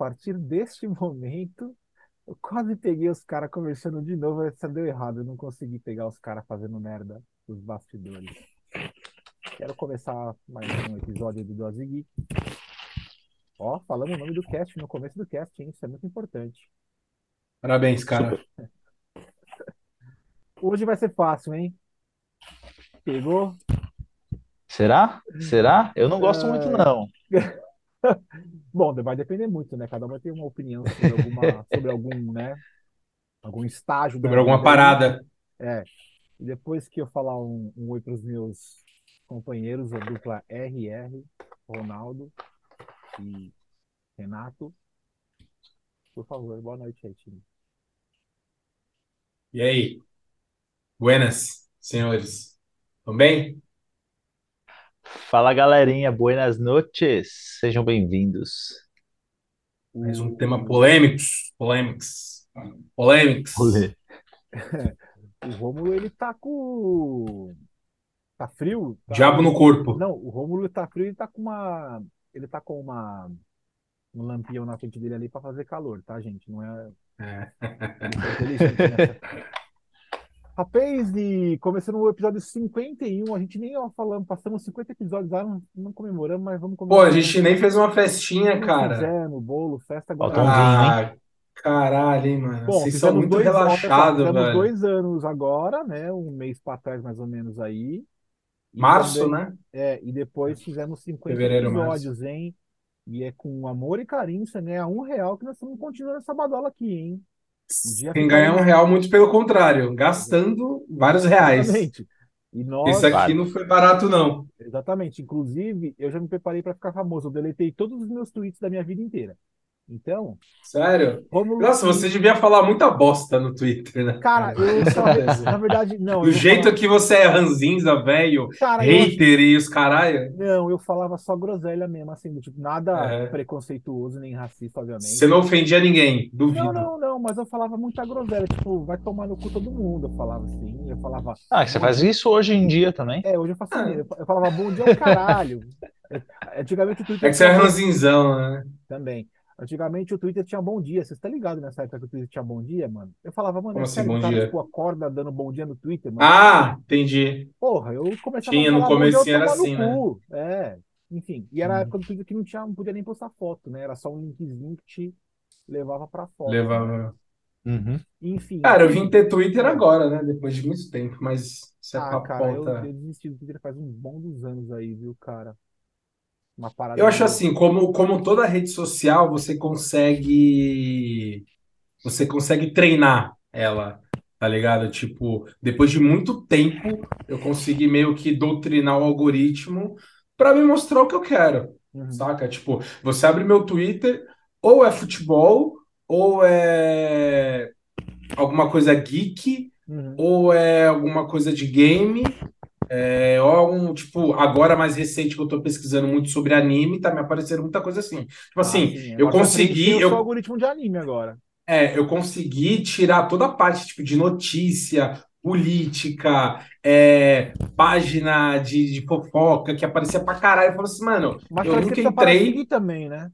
partir deste momento eu quase peguei os caras conversando de novo, essa deu errado, eu não consegui pegar os caras fazendo merda nos bastidores. Quero começar mais um episódio do Dose Geek. Ó, falamos o nome do cast no começo do cast, hein? Isso é muito importante. Parabéns, cara. Hoje vai ser fácil, hein? Pegou? Será? Será? Eu não gosto muito, não. Bom, vai depender muito, né? Cada um vai ter uma opinião sobre, alguma, sobre algum, né? Algum estágio Sobre alguma vida parada. É. E depois que eu falar um, um oi para os meus companheiros, a dupla RR, Ronaldo e Renato, por favor, boa noite aí, time. E aí? Buenas, senhores. Tudo bem? Fala, galerinha. Buenas noches. Sejam bem-vindos. Mais um tema polêmicos, polêmicos, polêmicos. Olê. O Rômulo, ele tá com. Tá frio? Tá- Diabo no corpo. Não, o Rômulo tá frio e tá com uma. Ele tá com uma. Um lampião na frente dele ali pra fazer calor, tá, gente? Não é. É. Ele foi inteligente nessa. Rapaz, e começando o episódio 51, a gente nem ó, falamos, passamos 50 episódios lá, não, não comemoramos, mas vamos Pô, comemorar. a gente nem fez uma festinha, Não cara. Fizemos, bolo, festa agora. Faltou um vinho, Ah, caralho, hein, mano. Bom, Vocês são fizemos muito relaxados, fizemos velho. dois anos agora, né? Um mês para trás, mais ou menos aí. E Março, também- né? É, e depois fizemos 50 Fevereiro, março. episódios, hein? E é com amor e carinho, você ganha um real que nós estamos continuando essa badola aqui, hein? Um Quem fica ganha aí. um real, muito pelo contrário, gastando vários reais. Exatamente. E nós, Isso aqui não foi barato, não. exatamente. Inclusive, eu já me preparei para ficar famoso. Eu deletei todos os meus tweets da minha vida inteira. Então, Sério? como. Nossa, você devia falar muita bosta no Twitter, né? Cara, eu só. Na verdade, não. Do jeito falar- que você é ranzinza, velho, Cara, eu hater e os caralho. Não, eu falava só groselha mesmo, assim, do tipo, nada É. preconceituoso nem racista, obviamente. Você não ofendia ninguém, duvido. Não, não, não, mas eu falava muita groselha, tipo, vai tomar no cu todo mundo, eu falava assim, eu falava. Ah, você faz isso hoje em dia também? É, hoje eu faço Ah. isso, eu falava bom dia ao caralho. Antigamente o Twitter É que você é ranzinzão, né? também. Antigamente o Twitter tinha bom dia, você está ligado nessa época que o Twitter tinha bom dia, mano? Eu falava, mano, Como é assim, bom cara, dia? tipo, acorda dando bom dia no Twitter, mano. Ah, entendi. Porra, eu começava Tinha, a no falar bom dia, eu comecinho era no assim, né? cu. É, enfim. E era a Uhum. época do Twitter que não tinha, não podia nem postar foto, né? Era só um linkzinho que te levava pra foto. Levava. Uhum. Enfim. Cara, eu vim ter Twitter agora, né? Depois de muito tempo, mas isso é Ah, papo cara, eu, ponta. eu desisti do Twitter faz bom dos anos aí, viu, cara? Uma parada Eu acho assim, como, como toda rede social, você consegue você consegue treinar ela, tá ligado? Tipo, depois de muito tempo, eu consegui meio que doutrinar o algoritmo pra me mostrar o que eu quero, Uhum. saca? Tipo, você abre meu Twitter, ou é futebol, ou é alguma coisa geek, Uhum. ou é alguma coisa de game, é, ou algum, tipo, agora mais recente que eu tô pesquisando muito sobre anime, tá me aparecendo muita coisa assim. Tipo Ah, assim, sim, eu consegui, o eu, seu algoritmo de anime agora. é, eu consegui tirar toda a parte, tipo, de notícia, política, é, página de, de fofoca que aparecia pra caralho. Eu falei assim, mano, Mas eu nunca de entrei. também, né?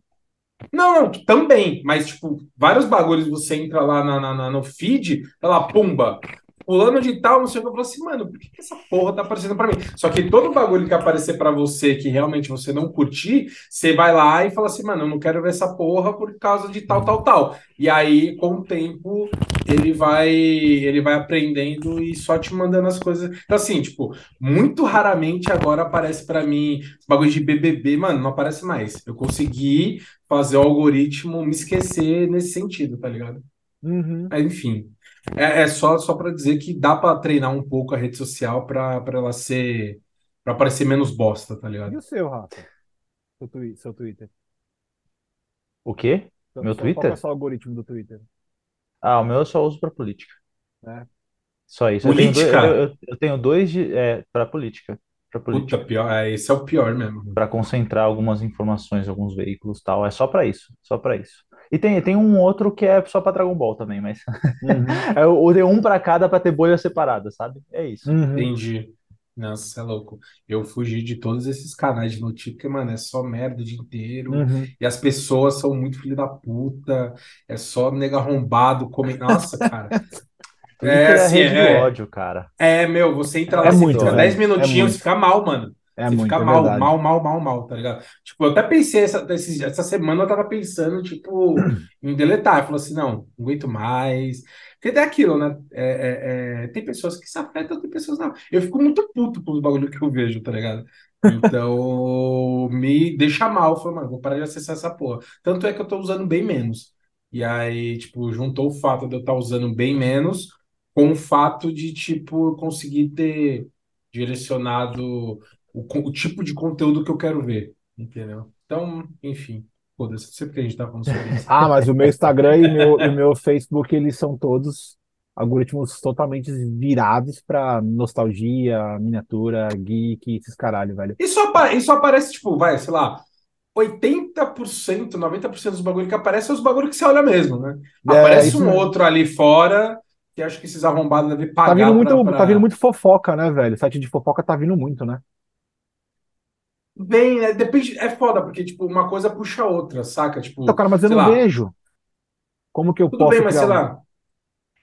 Não, não, também, mas, tipo, vários bagulhos você entra lá na, na- na- no feed, tá lá, pumba, fulano de tal, não sei o que, eu falo assim, mano, por que que essa porra tá aparecendo pra mim? Só que todo bagulho que aparecer pra você que realmente você não curtir, você vai lá e fala assim, mano, eu não quero ver essa porra por causa de tal, tal, tal. E aí, com o tempo, ele vai, ele vai aprendendo e só te mandando as coisas. Então, assim, tipo, muito raramente agora aparece pra mim bagulho de BBB, mano, não aparece mais. Eu consegui fazer o algoritmo me esquecer nesse sentido, tá ligado? Uhum. Mas, enfim, é, é só, só para dizer que dá pra treinar um pouco a rede social pra pra ela ser, Pra parecer menos bosta, tá E ligado? o seu, Rafa? Seu, twi- seu Twitter? O quê? Seu- Meu Qual que é Twitter? o seu algoritmo do Twitter? Ah, o meu eu só uso pra política. né? Só isso. Eu tenho dois, Política? eu, eu- eu tenho dois de, é, para política. Pra Puta, política. pior, é, esse é o pior mesmo. Para concentrar algumas informações, alguns veículos e tal. É só pra isso. Só pra isso. E tem, tem um outro que é só pra Dragon Ball também, mas Uhum. eu usei um pra cada pra ter bolha separada, sabe? É isso. Uhum. Entendi. Nossa, é louco. Eu fugi de todos esses canais de notícia, porque, mano, é só merda o dia inteiro. Uhum. E as pessoas são muito filho da puta. É só nega arrombado. Come... Nossa, cara. É, é assim, é. ódio, cara. É, meu, você entra lá, É muito, fica velho. 10 É minutinhos, muito. você fica mal, mano. É Você muito, fica é mal, verdade. mal, mal, mal, mal, tá ligado? Tipo, eu até pensei essa, essa semana eu tava pensando, tipo, em deletar. Eu falei assim, não, não aguento mais. Porque tem aquilo, né? É, é, é, tem pessoas que se afetam, tem pessoas não. Eu fico muito puto com os bagulhos que eu vejo, tá ligado? Então, me deixa mal. Eu falei, mano, vou parar de acessar essa porra. Tanto é que eu tô usando bem menos. E aí, tipo, juntou o fato de eu estar usando bem menos com o fato de, tipo, conseguir ter direcionado o, o tipo de conteúdo que eu quero ver, entendeu? Então, enfim, foda-se, não sei porque a gente tá falando sobre isso. Ah, mas o meu Instagram e meu, e o meu Facebook, eles são todos algoritmos totalmente virados pra nostalgia, miniatura, geek, esses caralho, velho. Isso, apa isso aparece, tipo, vai, sei lá, 80%, 90% dos bagulhos que aparecem é os bagulhos que você olha mesmo, né? É, Aparece um mesmo. outro ali fora que acho que esses arrombados devem Tá pagar vindo muito, pra, pra... tá vindo muito fofoca, né, velho? O site de fofoca tá vindo muito, né? Bem, né? Depende, é foda, porque, tipo, uma coisa puxa a outra, saca? Tipo, Então, cara, mas eu não lá, vejo. Como que eu Tudo posso bem, mas sei um- lá,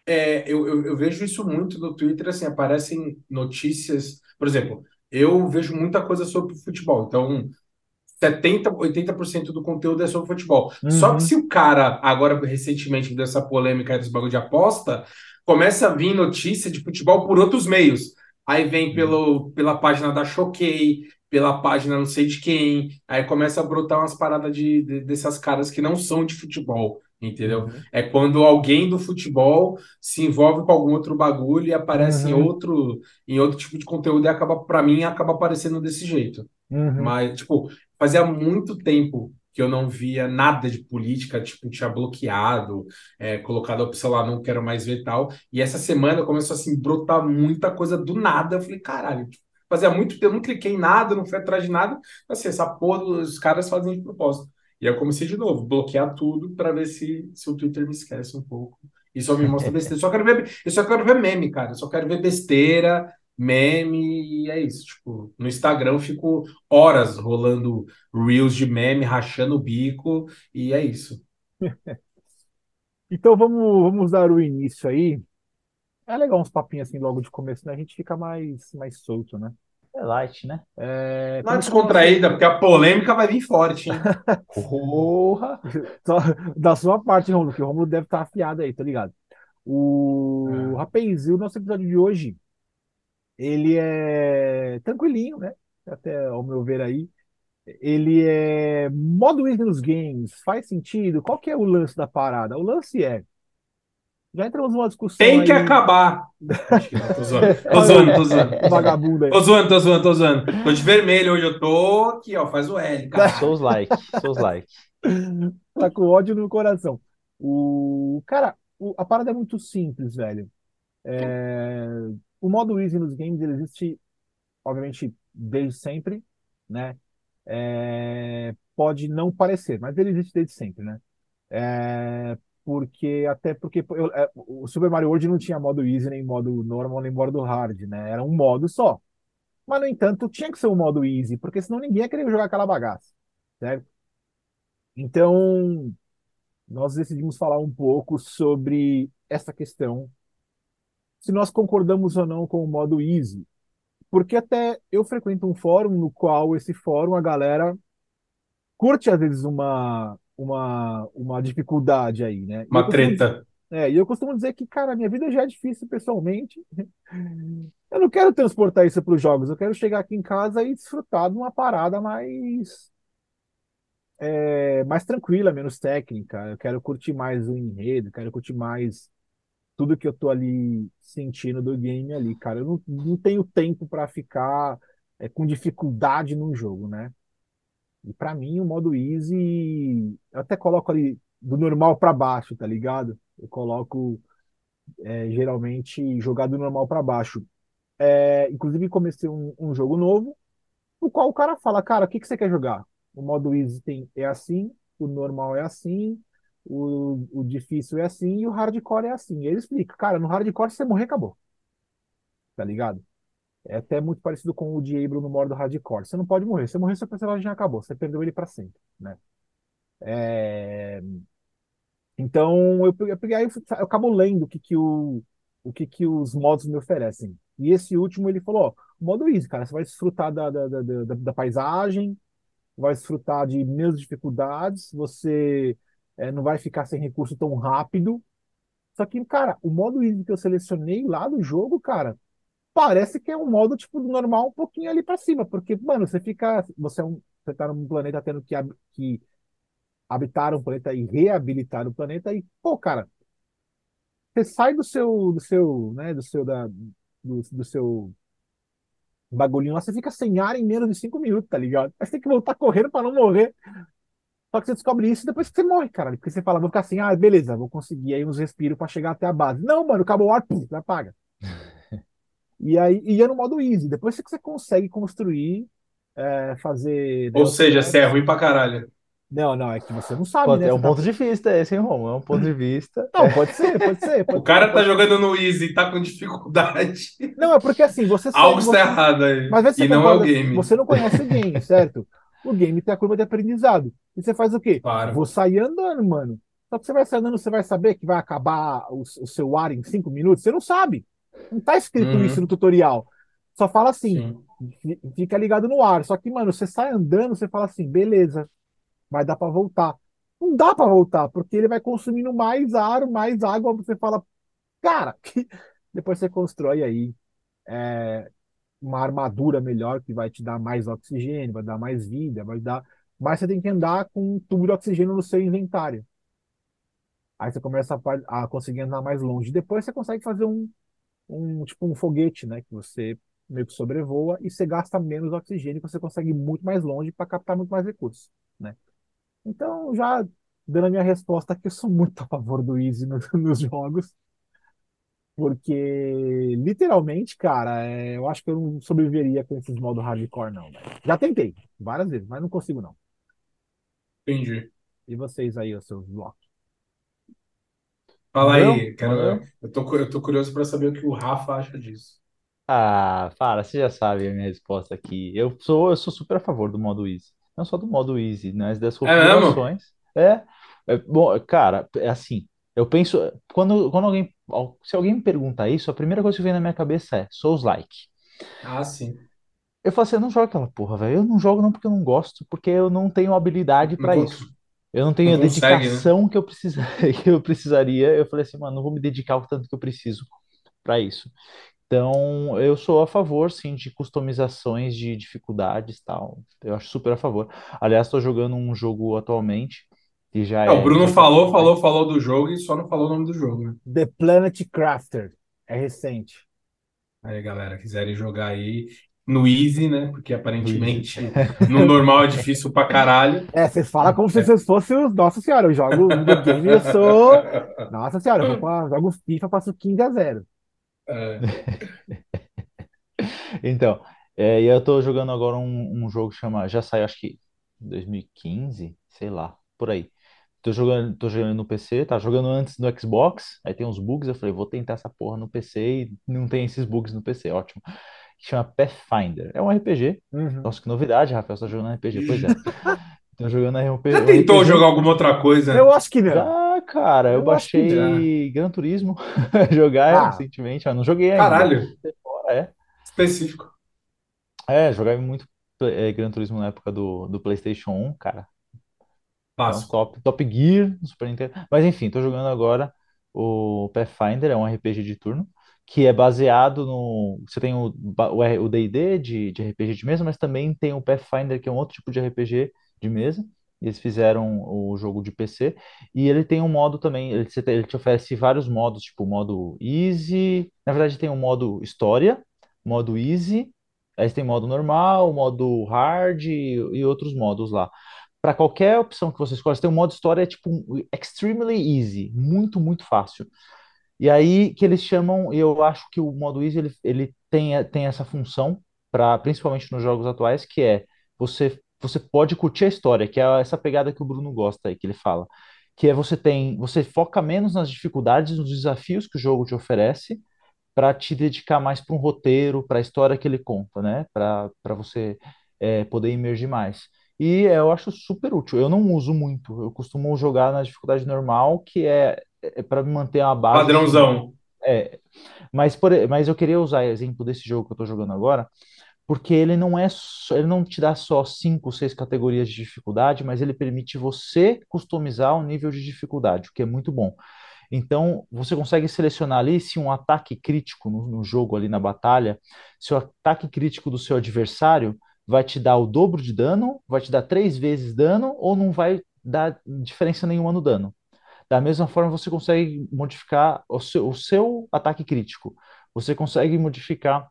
é, eu, eu, eu vejo isso muito no Twitter, assim, aparecem notícias, por exemplo, eu vejo muita coisa sobre futebol, então 70, 80% do conteúdo é sobre futebol. Só Uhum. que se o cara, agora recentemente dessa polêmica dos bagulho de aposta, começa a vir notícia de futebol por outros meios. Aí vem pelo, pela página da Choquei, pela página não sei de quem, aí começa a brotar umas paradas de, de- dessas caras que não são de futebol, entendeu? Uhum. É quando alguém do futebol se envolve com algum outro bagulho e aparece em Uhum. outro, em outro tipo de conteúdo e acaba, para mim, acaba aparecendo desse jeito. Uhum. Mas, tipo, fazia muito tempo que eu não via nada de política, tipo, tinha bloqueado, é, colocado a opção lá, não quero mais ver tal. E essa semana começou assim, brotar muita coisa do nada. Eu falei, caralho, tipo, fazia muito tempo, não cliquei em nada, não fui atrás de nada. Assim, essa porra, os caras fazem de propósito. E aí eu comecei de novo, bloquear tudo para ver se, se o Twitter me esquece um pouco. E só me mostra besteira. Só quero ver, eu só quero ver meme, cara. Eu só quero ver besteira, meme, e é isso. Tipo, no Instagram eu fico horas rolando reels de meme, rachando o bico, e é isso. Então vamos, vamos dar o início aí. É legal uns papinhos assim logo de começo, né? A gente fica mais, mais solto, né? É light, né? É, Não é descontraída, porque a polêmica vai vir forte, hein? Porra! Só da sua parte, Romulo, que o Romulo deve estar afiado aí, tá ligado? O É. rapaz, e o nosso episódio de hoje, ele é tranquilinho, né? Até ao meu ver aí. Ele é modo nos games, faz sentido? Qual que é o lance da parada? O lance é, já entramos numa discussão Tem que aí, acabar. Tô zoando, tô zoando, tô zoando. vagabundo aí. Tô zoando, tô zoando, tô zoando. Tô de vermelho hoje, eu tô aqui, ó, faz o L, cara. Souls like, Souls like. Tá com ódio no coração. O cara, o- a parada é muito simples, velho. É, o modo easy nos games ele existe, obviamente, desde sempre, né? É, pode não parecer, mas ele existe desde sempre, né? É, porque até porque eu- é, o Super Mario World não tinha modo easy, nem modo normal, nem modo hard, né? Era um modo só. Mas, no entanto, tinha que ser um modo easy, porque senão ninguém ia querer jogar aquela bagaça, certo? Então, nós decidimos falar um pouco sobre essa questão, se nós concordamos ou não com o modo easy. Porque até eu frequento um fórum no qual esse fórum a galera curte às vezes uma uma uma dificuldade aí, né? Uma costumo dizer- treta. é, e eu costumo dizer que, cara, minha vida já é difícil pessoalmente. Eu não quero transportar isso para os jogos, eu quero chegar aqui em casa e desfrutar de uma parada mais é, mais tranquila, menos técnica. Eu quero curtir mais o enredo, quero curtir mais tudo que eu tô ali sentindo do game ali, cara. Eu não, não tenho tempo para ficar é, com dificuldade num jogo, né? E para mim, o modo easy, eu até coloco ali do normal para baixo, tá ligado? Eu coloco é, geralmente jogar do normal para baixo. É, inclusive, comecei um, um jogo novo, no qual o cara fala, cara, o que que você quer jogar? O modo easy tem, é assim, o normal é assim, o, o difícil é assim e o hardcore é assim. E ele explica, cara, no hardcore se você morrer, acabou. Tá ligado? É até muito parecido com o Diablo no modo hardcore. Você não pode morrer. Se morrer, seu personagem acabou. Você perdeu ele para sempre, né? É, Então, eu, eu eu, eu acabo lendo o que que, o, o que que os modos me oferecem. E esse último, ele falou, ó, modo easy, cara, você vai desfrutar da, da, da, da, da paisagem, vai desfrutar de menos dificuldades, você é, não vai ficar sem recurso tão rápido. Só que, cara, o modo easy que eu selecionei lá do jogo, cara, parece que é um modo, tipo, normal, um pouquinho ali pra cima, porque, mano, você fica, você é um, você tá num planeta tendo que, que habitar um planeta e reabilitar o planeta e, pô, cara, você sai do seu, do seu, né, do seu, da, do, do seu bagulhinho lá, você fica sem ar em menos de cinco minutos, tá ligado? Você tem que voltar correndo pra não morrer. Só que você descobre isso depois que você morre, cara. Porque você fala, vou ficar assim, ah, beleza, vou conseguir aí uns respiros pra chegar até a base. Não, mano, acabou o ar, pum, apaga. E aí ia no modo easy. Depois que você consegue construir, é, fazer. Ou seja, você é ruim pra caralho. Não, não, é que você não sabe, Pô, né? é um tá- ponto de vista esse, hein, Romo? É um ponto de vista. Não, pode ser, pode ser. pode O cara ser, tá pode- jogando no Easy e tá com dificuldade. Não, é porque assim, você sabe. Algo você- está errado aí. Mas você E não é o concorda, game. Você não conhece o game, certo? O game tem a curva de aprendizado. E você faz o quê? Claro. Vou sair andando, mano. Só que você vai sair andando, você vai saber que vai acabar o, o seu ar em cinco minutos? Você não sabe. Não tá escrito Uhum. isso no tutorial. Só fala assim, Sim. fi- fica ligado no ar. Só que, mano, você sai andando, você fala assim, beleza, vai dar pra voltar. Não dá pra voltar, porque ele vai consumindo mais ar, mais água. Você fala, cara, que... depois você constrói aí é, uma armadura melhor que vai te dar mais oxigênio, vai dar mais vida, vai dar. Mas você tem que andar com um tubo de oxigênio no seu inventário. Aí você começa a, a conseguir andar mais longe. Depois você consegue fazer um, um tipo um foguete, né? Que você meio que sobrevoa e você gasta menos oxigênio, que você consegue ir muito mais longe para captar muito mais recursos, né? Então, já dando a minha resposta aqui, eu sou muito a favor do Easy no- nos jogos. Porque, literalmente, cara, é, eu acho que eu não sobreviveria com esses modos hardcore, não, velho. Já tentei, várias vezes, mas não consigo, não. Entendi. E vocês aí, os seus blocos? Fala Não, aí. Eu, tô, cu- eu tô curioso pra saber o que o Rafa acha disso. Ah, para, você já sabe a minha resposta aqui. Eu sou, eu sou super a favor do modo easy. Não só do modo easy, mas das É mesmo? configurações. É, é, bom, cara, é assim. Eu penso, quando, quando alguém, se alguém me pergunta isso, a primeira coisa que vem na minha cabeça é Souls-like. Ah, sim. Eu falo assim, eu não jogo aquela porra, velho. Eu não jogo não porque eu não gosto, porque eu não tenho habilidade Não pra isso. Eu não tenho não a consegue, né? dedicação que eu precisa, que eu precisaria. Eu falei assim, mano, não vou me dedicar o tanto que eu preciso pra isso. Então, eu sou a favor, sim, de customizações de dificuldades e tal. Eu acho super a favor. Aliás, estou jogando um jogo atualmente que já É, o. Bruno já tá- falou, falou, falou do jogo e só não falou o nome do jogo, né? The Planet Crafter. É recente. Aí, galera, quiserem jogar aí no Easy, né? Porque aparentemente no normal é difícil pra caralho. É, vocês falam como se vocês fossem os. Nossa senhora, eu jogo videogame, eu sou. Nossa senhora, eu pra, jogo FIFA, passo 15 a 0. É. Então, é, e eu tô jogando agora um, um jogo que chama. Já saiu, acho que 2015, sei lá, por aí. Tô jogando, tô jogando no PC, tá jogando antes no Xbox, aí tem uns bugs, eu falei, vou tentar essa porra no PC e não tem esses bugs no PC, ótimo. Chama Pathfinder. É um RPG. Uhum. Nossa, que novidade, Rafael, você tá jogando RPG. Pois é. Tô jogando RPG. Já tentou RPG. jogar alguma outra coisa? Eu acho que não. Já, cara, eu, Eu que baixei Gran Turismo jogar Ah. recentemente, mas não joguei ainda. Caralho, É, específico. é, jogava muito é, Gran Turismo na época do, do PlayStation 1, cara. Então, top, Top Gear no Super Nintendo. Mas enfim, tô jogando agora o Pathfinder, é um RPG de turno, que é baseado no. Você tem o o o D&D de, de RPG de mesa, mas também tem o Pathfinder, que é um outro tipo de RPG de mesa. Eles fizeram o jogo de PC. E ele tem um modo também. Ele, ele te oferece vários modos, tipo modo Easy. Na verdade, tem um modo História, modo Easy. Aí tem modo normal, modo Hard e, e outros modos lá para qualquer opção que você escolhe, você tem um modo história tipo um extremely easy, muito, muito fácil. E aí que eles chamam, eu acho que o modo easy ele, ele tem, tem essa função para principalmente nos jogos atuais, que é você você pode curtir a história, que é essa pegada que o Bruno gosta aí, que ele fala, que é você tem, você foca menos nas dificuldades, nos desafios que o jogo te oferece, para te dedicar mais para um roteiro, para a história que ele conta, né? Para você é, poder emergir mais. E eu acho super útil. Eu não uso muito. Eu costumo jogar na dificuldade normal, que é, é para manter uma base. Padrãozão. É. Mas, por, mas eu queria usar o exemplo desse jogo que eu estou jogando agora, porque ele não é só, ele não te dá só cinco, seis categorias de dificuldade, mas ele permite você customizar o nível de dificuldade, o que é muito bom. Então, você consegue selecionar ali se um ataque crítico no, no jogo ali na batalha, se o ataque crítico do seu adversário vai te dar o dobro de dano, vai te dar três vezes dano ou não vai dar diferença nenhuma no dano. Da mesma forma, você consegue modificar o seu, o seu ataque crítico. Você consegue modificar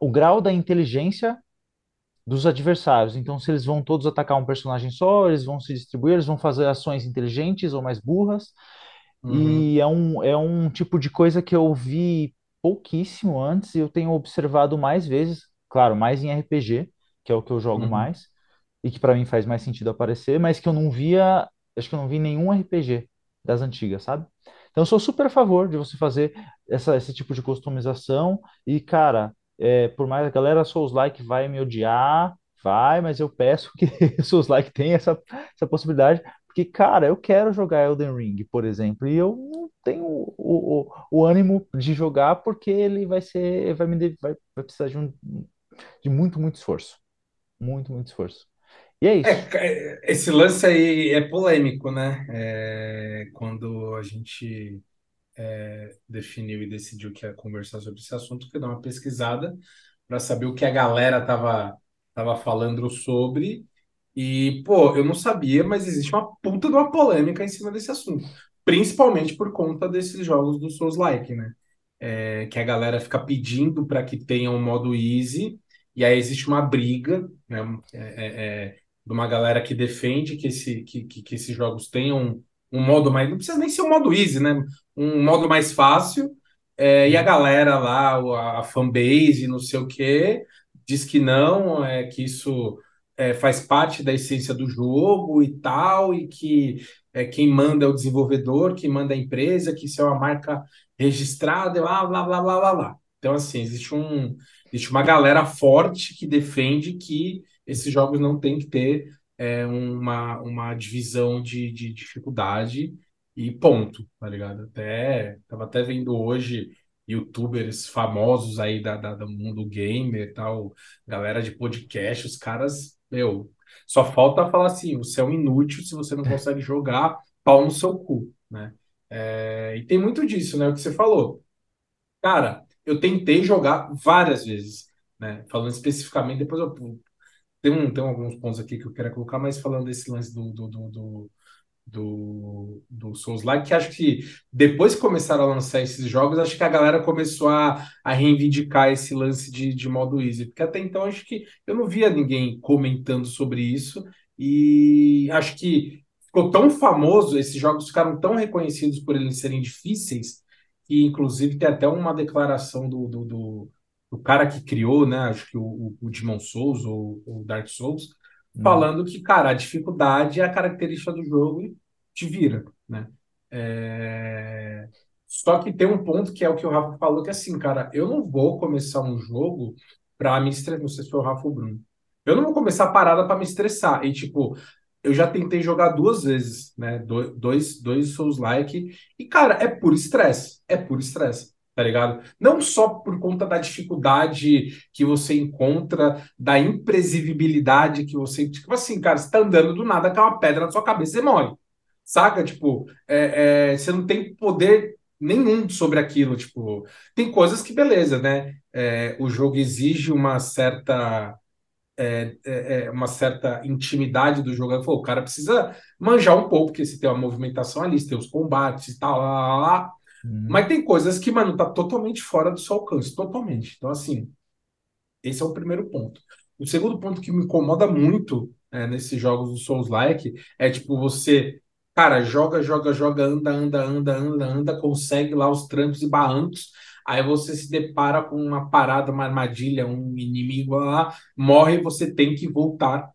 o grau da inteligência dos adversários. Então, se eles vão todos atacar um personagem só, eles vão se distribuir, eles vão fazer ações inteligentes ou mais burras. Uhum. E é um, é um tipo de coisa que eu vi pouquíssimo antes e eu tenho observado mais vezes, claro, mais em RPG, que é o que eu jogo uhum. mais, e que para mim faz mais sentido aparecer, mas que eu não via, acho que eu não vi nenhum RPG das antigas, sabe? Então eu sou super a favor de você fazer essa, esse tipo de customização e, cara, é, por mais a galera Souls-like vai me odiar, vai, mas eu peço que Souls-like tenha essa, essa possibilidade, porque, cara, eu quero jogar Elden Ring, por exemplo, e eu não tenho o, o, o ânimo de jogar porque ele vai ser, vai me vai, vai precisar de, um, de muito, muito esforço. Muito, muito esforço. E é isso. É, esse lance aí é polêmico, né? É, quando a gente é, definiu e decidiu que ia conversar sobre esse assunto, que dar uma pesquisada para saber o que a galera tava, tava falando sobre. E, pô, eu não sabia, mas existe uma puta de uma polêmica em cima desse assunto. Principalmente por conta desses jogos do Souls-like, né? É, que a galera fica pedindo para que tenha um modo easy, e aí existe uma briga, né? É, é, é, de uma galera que defende que, esse, que, que, que esses jogos tenham um modo mais. Não precisa nem ser um modo easy, né? Um modo mais fácil. É, e a galera lá, a fanbase, não sei o quê, diz que não, é que isso é, faz parte da essência do jogo e tal, e que é, quem manda é o desenvolvedor, quem manda é a empresa, que isso é uma marca registrada, blá, blá, blá, blá, blá, blá. Então, assim, existe, um, existe uma galera forte que defende que esses jogos não tem que ter é, uma, uma divisão de, de dificuldade e ponto, tá ligado? Até tava até vendo hoje youtubers famosos aí da, da, do mundo gamer tal, galera de podcast, os caras, meu, só falta falar assim, você é um inútil se você não consegue jogar, pau no seu cu, né? É, e tem muito disso, né? O que você falou. Cara, eu tentei jogar várias vezes, né? Falando especificamente, depois eu tem, um, tem alguns pontos aqui que eu quero colocar, mas falando desse lance do, do, do, do do, do Souls-like, que acho que depois que começaram a lançar esses jogos, acho que a galera começou a, a reivindicar esse lance de, de modo easy, porque até então acho que eu não via ninguém comentando sobre isso, e acho que ficou tão famoso, esses jogos ficaram tão reconhecidos por eles serem difíceis, que inclusive tem até uma declaração do, do, do o cara que criou, né, acho que o, o Demon Souls ou o Dark Souls, hum. falando que, cara, a dificuldade é a característica do jogo e te vira, né? É... Só que tem um ponto que é o que o Rafa falou, que é assim, cara, eu não vou começar um jogo para me estressar, não sei se foi o Rafa ou o Bruno. Eu não vou começar a parada para me estressar. E, tipo, eu já tentei jogar duas vezes, né? Dois, dois Souls-like. E, cara, é puro estresse. É puro estresse tá ligado? Não só por conta da dificuldade que você encontra, da imprevisibilidade que você. Tipo assim, cara, você tá andando do nada, cai uma pedra na sua cabeça e morre. Saca? Tipo, é, é, você não tem poder nenhum sobre aquilo. Tipo, tem coisas que, beleza, né? É, o jogo exige uma certa. É, é, é uma certa intimidade do jogo. o cara precisa manjar um pouco, porque você tem uma movimentação ali, você tem os combates e tal, lá, lá, lá Uhum. Mas tem coisas que, mano, tá totalmente fora do seu alcance, totalmente. Então, assim, esse é o primeiro ponto. O segundo ponto que me incomoda muito é, nesses jogos do Souls-like é tipo você, cara, joga, joga, joga, anda, anda, anda, anda, anda, consegue lá os trancos e barrancos. Aí você se depara com uma parada, uma armadilha, um inimigo lá, morre e você tem que voltar.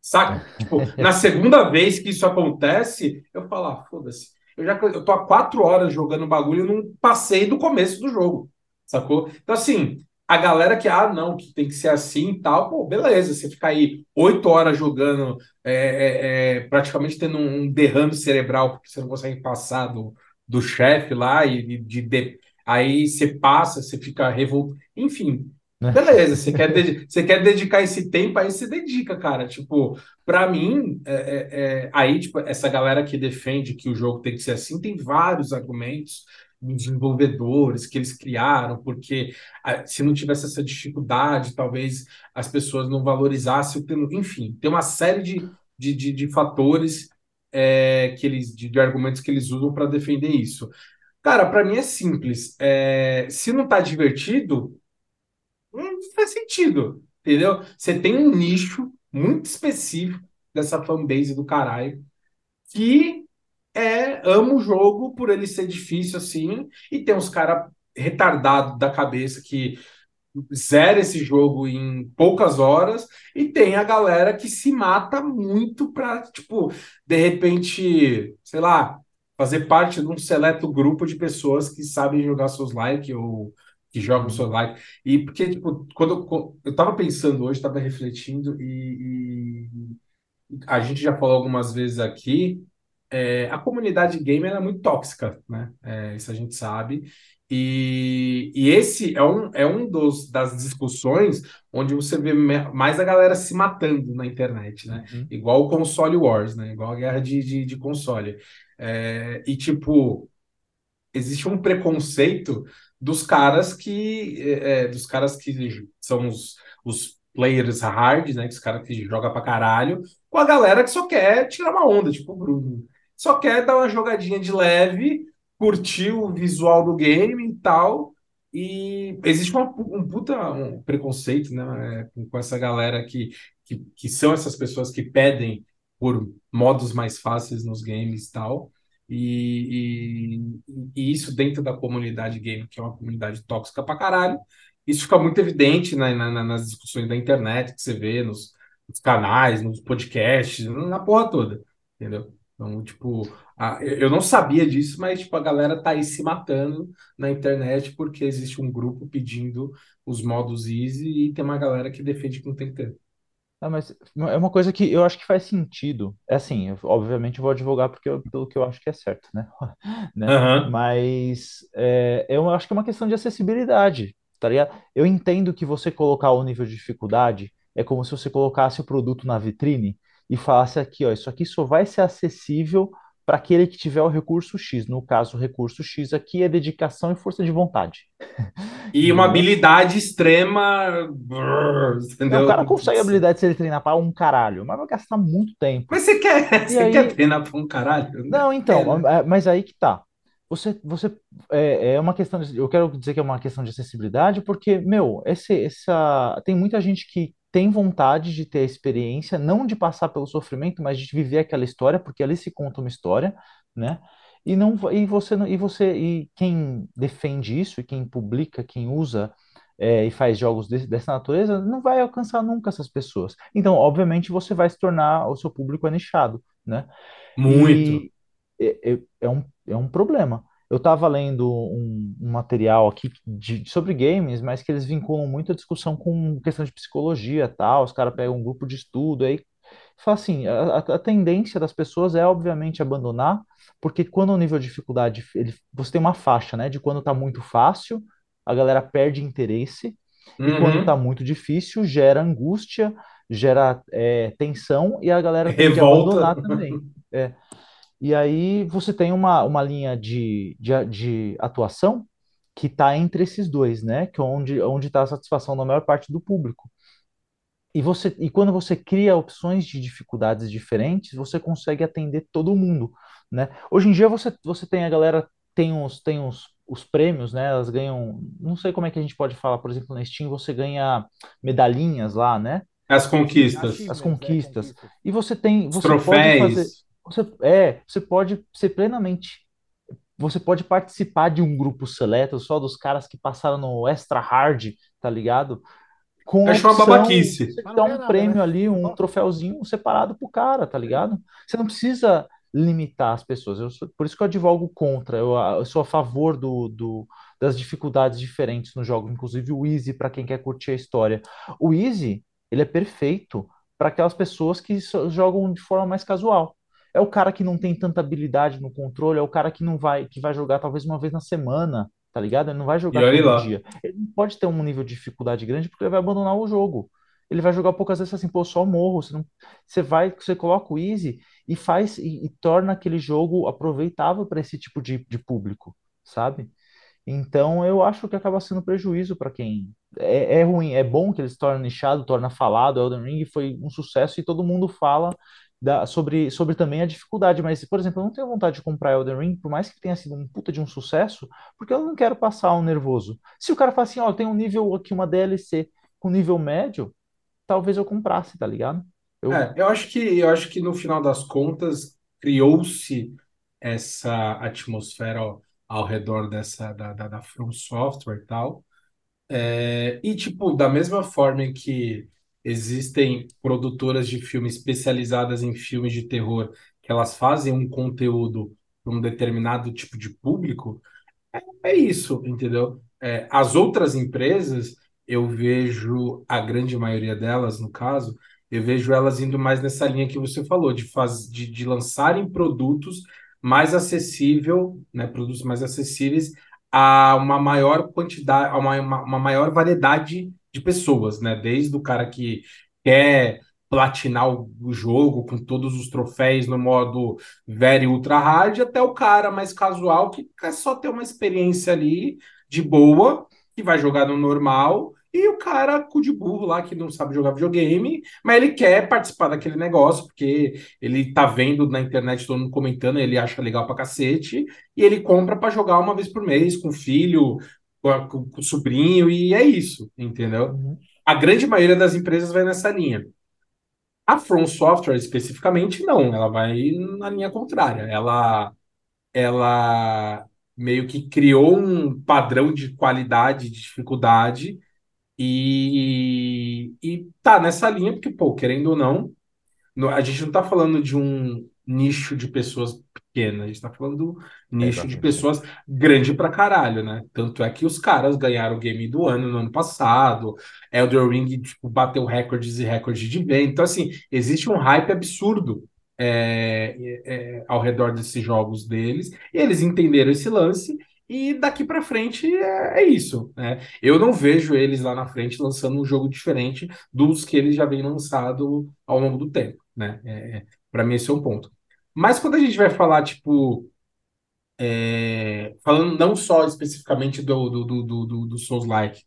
Saca? tipo, na segunda vez que isso acontece, eu falo, ah, foda-se eu já eu tô há quatro horas jogando bagulho e não passei do começo do jogo. sacou? Então, assim, a galera que, ah, não, que tem que ser assim e tal, pô, beleza, você fica aí oito horas jogando, é, é, é, praticamente tendo um derrame cerebral, porque você não consegue passar do, do chefe lá, e de, de, aí você passa, você fica revoltado, enfim. Beleza, você quer, você quer dedicar esse tempo, aí você dedica, cara. Tipo, para mim, é, é, é, aí, tipo, essa galera que defende que o jogo tem que ser assim, tem vários argumentos desenvolvedores que eles criaram, porque ah, se não tivesse essa dificuldade, talvez as pessoas não valorizassem o enfim, tem uma série de, de, de, de fatores é, que eles, de, de, argumentos que eles usam para defender isso. Cara, para mim é simples. É, se não tá divertido, não faz sentido, entendeu? Você tem um nicho muito específico dessa fanbase do caralho que é ama o jogo por ele ser difícil assim, e tem uns caras retardados da cabeça que zera esse jogo em poucas horas, e tem a galera que se mata muito pra, tipo, de repente, sei lá, fazer parte de um seleto grupo de pessoas que sabem jogar seus likes ou que jogam likes. E porque, tipo, quando eu, eu tava pensando hoje, tava refletindo, e, e a gente já falou algumas vezes aqui é, a comunidade gamer é muito tóxica, né? É, isso a gente sabe. E, e esse é um, é um dos, das discussões onde você vê mais a galera se matando na internet, né? Uhum. Igual o console wars, né? Igual a guerra de, de, de console. É, e, tipo, existe um preconceito dos caras que é, é dos caras que são os, os players hard, né? Os caras que jogam pra caralho, com a galera que só quer tirar uma onda, tipo o Bruno só quer dar uma jogadinha de leve, curtir o visual do game e tal. E existe uma, um puta um preconceito né, com, com essa galera que, que, que são essas pessoas que pedem por modos mais fáceis nos games e tal. E, e, e, isso dentro da comunidade game, que é uma comunidade tóxica pra caralho, isso fica muito evidente né, na, na, nas discussões da internet que você vê nos, nos, canais, nos podcasts, na porra toda, entendeu? Então, tipo, a, eu não sabia disso, mas tipo, a galera tá aí se matando na internet porque existe um grupo pedindo os modos easy e tem uma galera que defende que não tem. Ah, mas é uma coisa que eu acho que faz sentido. É assim, eu, obviamente eu vou advogar porque eu, pelo que eu acho que é certo, né? né? Uhum. Mas é, eu acho que é uma questão de acessibilidade, tá ligado? Eu entendo que você colocar o nível de dificuldade é como se você colocasse o produto na vitrine e falasse aqui, ó, isso aqui só vai ser acessível para aquele que tiver o recurso X. No caso, o recurso X aqui é dedicação e força de vontade. E uma habilidade extrema. Entendeu? Não, o cara consegue habilidade se ele treinar para um caralho, mas vai gastar muito tempo. Mas você quer, você aí... quer treinar para um caralho? Não, então, é, mas aí que tá. Você, você é, é uma questão de, eu quero dizer que é uma questão de acessibilidade porque meu esse, essa tem muita gente que tem vontade de ter a experiência, não de passar pelo sofrimento, mas de viver aquela história, porque ali se conta uma história, né? E não e você e você e quem defende isso e quem publica, quem usa é, e faz jogos de, dessa natureza, não vai alcançar nunca essas pessoas. Então, obviamente, você vai se tornar o seu público é nichado, né? Muito. E é, é, é um, é um problema. Eu estava lendo um, um, material aqui de, sobre games, mas que eles vinculam muito a discussão com questão de psicologia tal. Os caras pegam um grupo de estudo aí. Fala assim, a, a, tendência das pessoas é obviamente abandonar, porque quando o nível de dificuldade, ele, você tem uma faixa, né? De quando está muito fácil, a galera perde interesse, uhum. e quando está muito difícil, gera angústia, gera é, tensão, e a galera tem que abandonar também. É. E aí você tem uma, uma linha de, de, de atuação que está entre esses dois, né? Que é onde onde está a satisfação da maior parte do público. E você e quando você cria opções de dificuldades diferentes, você consegue atender todo mundo, né? Hoje em dia você, você tem a galera tem os tem os, os prêmios, né? Elas ganham, não sei como é que a gente pode falar, por exemplo, na Steam você ganha medalhinhas lá, né? As conquistas. As conquistas. E você tem, você pode fazer você, é, você pode ser plenamente. Você pode participar de um grupo seleto só dos caras que passaram no extra hard, tá ligado? Com Acho uma babaquice. Você dá um prêmio né? ali, um troféuzinho separado pro cara, tá ligado? Você não precisa limitar as pessoas. Eu sou- por isso que eu advogo contra. Eu, eu sou a favor do, do- das dificuldades diferentes no jogo, inclusive o easy para quem quer curtir a história. O easy, ele é perfeito para aquelas pessoas que jogam de forma mais casual. É o cara que não tem tanta habilidade no controle, é o cara que não vai, que vai jogar talvez uma vez na semana, tá ligado? Ele não vai jogar todo lá. dia. Ele não pode ter um nível de dificuldade grande porque ele vai abandonar o jogo. Ele vai jogar poucas vezes assim, pô, só morro. Você, não, você vai, você coloca o easy e faz e, e torna aquele jogo aproveitável para esse tipo de, de público, sabe? Então eu acho que acaba sendo prejuízo para quem é, é ruim, é bom que eles tornem nichado, torna falado. Elden Ring foi um sucesso e todo mundo fala da- sobre, sobre também a dificuldade. Mas, por exemplo, eu não tenho vontade de comprar Elden Ring, por mais que tenha sido um puta de um sucesso, porque eu não quero passar um nervoso. Se o cara fala assim, ó, tem um nível aqui, uma DLC com nível médio, talvez eu comprasse, tá ligado? Eu, É, eu acho que eu acho que no final das contas criou-se essa atmosfera ao, ao redor dessa da, da, da From Software e tal. É, e tipo, da mesma forma que existem produtoras de filmes especializadas em filmes de terror, que elas fazem um conteúdo para um determinado tipo de público, é isso, entendeu? É, as outras empresas, eu vejo a grande maioria delas, no caso, eu vejo elas indo mais nessa linha que você falou, de, faz, de, de lançarem produtos mais acessível, né, produtos mais acessíveis a uma maior quantidade, a uma, uma maior variedade de pessoas, né? Desde o cara que quer platinar o, jogo com todos os troféus no modo very ultra hard, até o cara mais casual que quer só ter uma experiência ali de boa, que vai jogar no normal, e o cara cu de burro lá que não sabe jogar videogame, mas ele quer participar daquele negócio, porque ele tá vendo na internet todo mundo comentando, ele acha legal pra cacete, e ele compra pra jogar uma vez por mês com o filho, com, a- com- o sobrinho, e é isso, entendeu? Uhum. A grande maioria das empresas vai nessa linha. A From Software especificamente não, ela vai na linha contrária. Ela ela meio que criou um padrão de qualidade, de dificuldade e, e tá nessa linha porque, pô, querendo ou não, a gente não tá falando de um nicho de pessoas pequenas, a gente tá falando do nicho de Exatamente. pessoas grande pra caralho, né? Tanto é que os caras ganharam o game do ano no ano passado, Elden Ring, tipo, bateu recordes e recordes de venda. Então, assim, existe um hype absurdo é, é, é, ao redor desses jogos deles, e eles entenderam esse lance. E daqui pra frente é, é isso, né? Eu não vejo eles lá na frente lançando um jogo diferente dos que eles já vêm lançado ao longo do tempo, né? É, para mim esse é um ponto. Mas quando a gente vai falar, tipo, é, falando não só especificamente do, do, do, do, do Souls-like,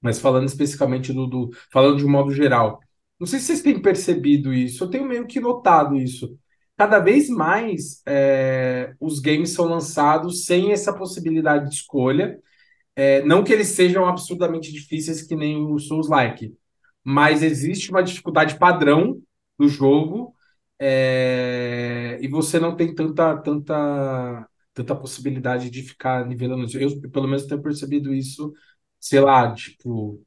mas falando especificamente do, do- falando de um modo geral. Não sei se vocês têm percebido isso, eu tenho meio que notado isso. Cada vez mais é, os games são lançados sem essa possibilidade de escolha. É, não que eles sejam absurdamente difíceis que nem o Souls-like, mas existe uma dificuldade padrão do jogo, é, e você não tem tanta, tanta, tanta possibilidade de ficar nivelando isso. Eu, pelo menos, tenho percebido isso, sei lá, tipo,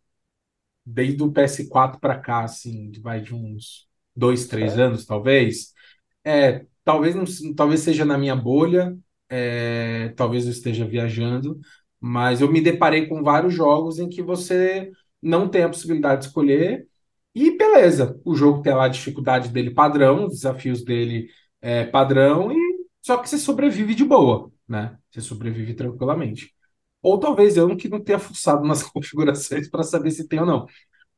desde o PS4 para cá, assim, vai de uns dois, três Sério? anos, talvez. É, talvez não, talvez seja na minha bolha, é, talvez eu esteja viajando, mas eu me deparei com vários jogos em que você não tem a possibilidade de escolher, e beleza, o jogo tem lá a dificuldade dele padrão, os desafios dele é, padrão, e só que você sobrevive de boa, né? Você sobrevive tranquilamente. Ou talvez eu que não tenha fuçado nas configurações para saber se tem ou não.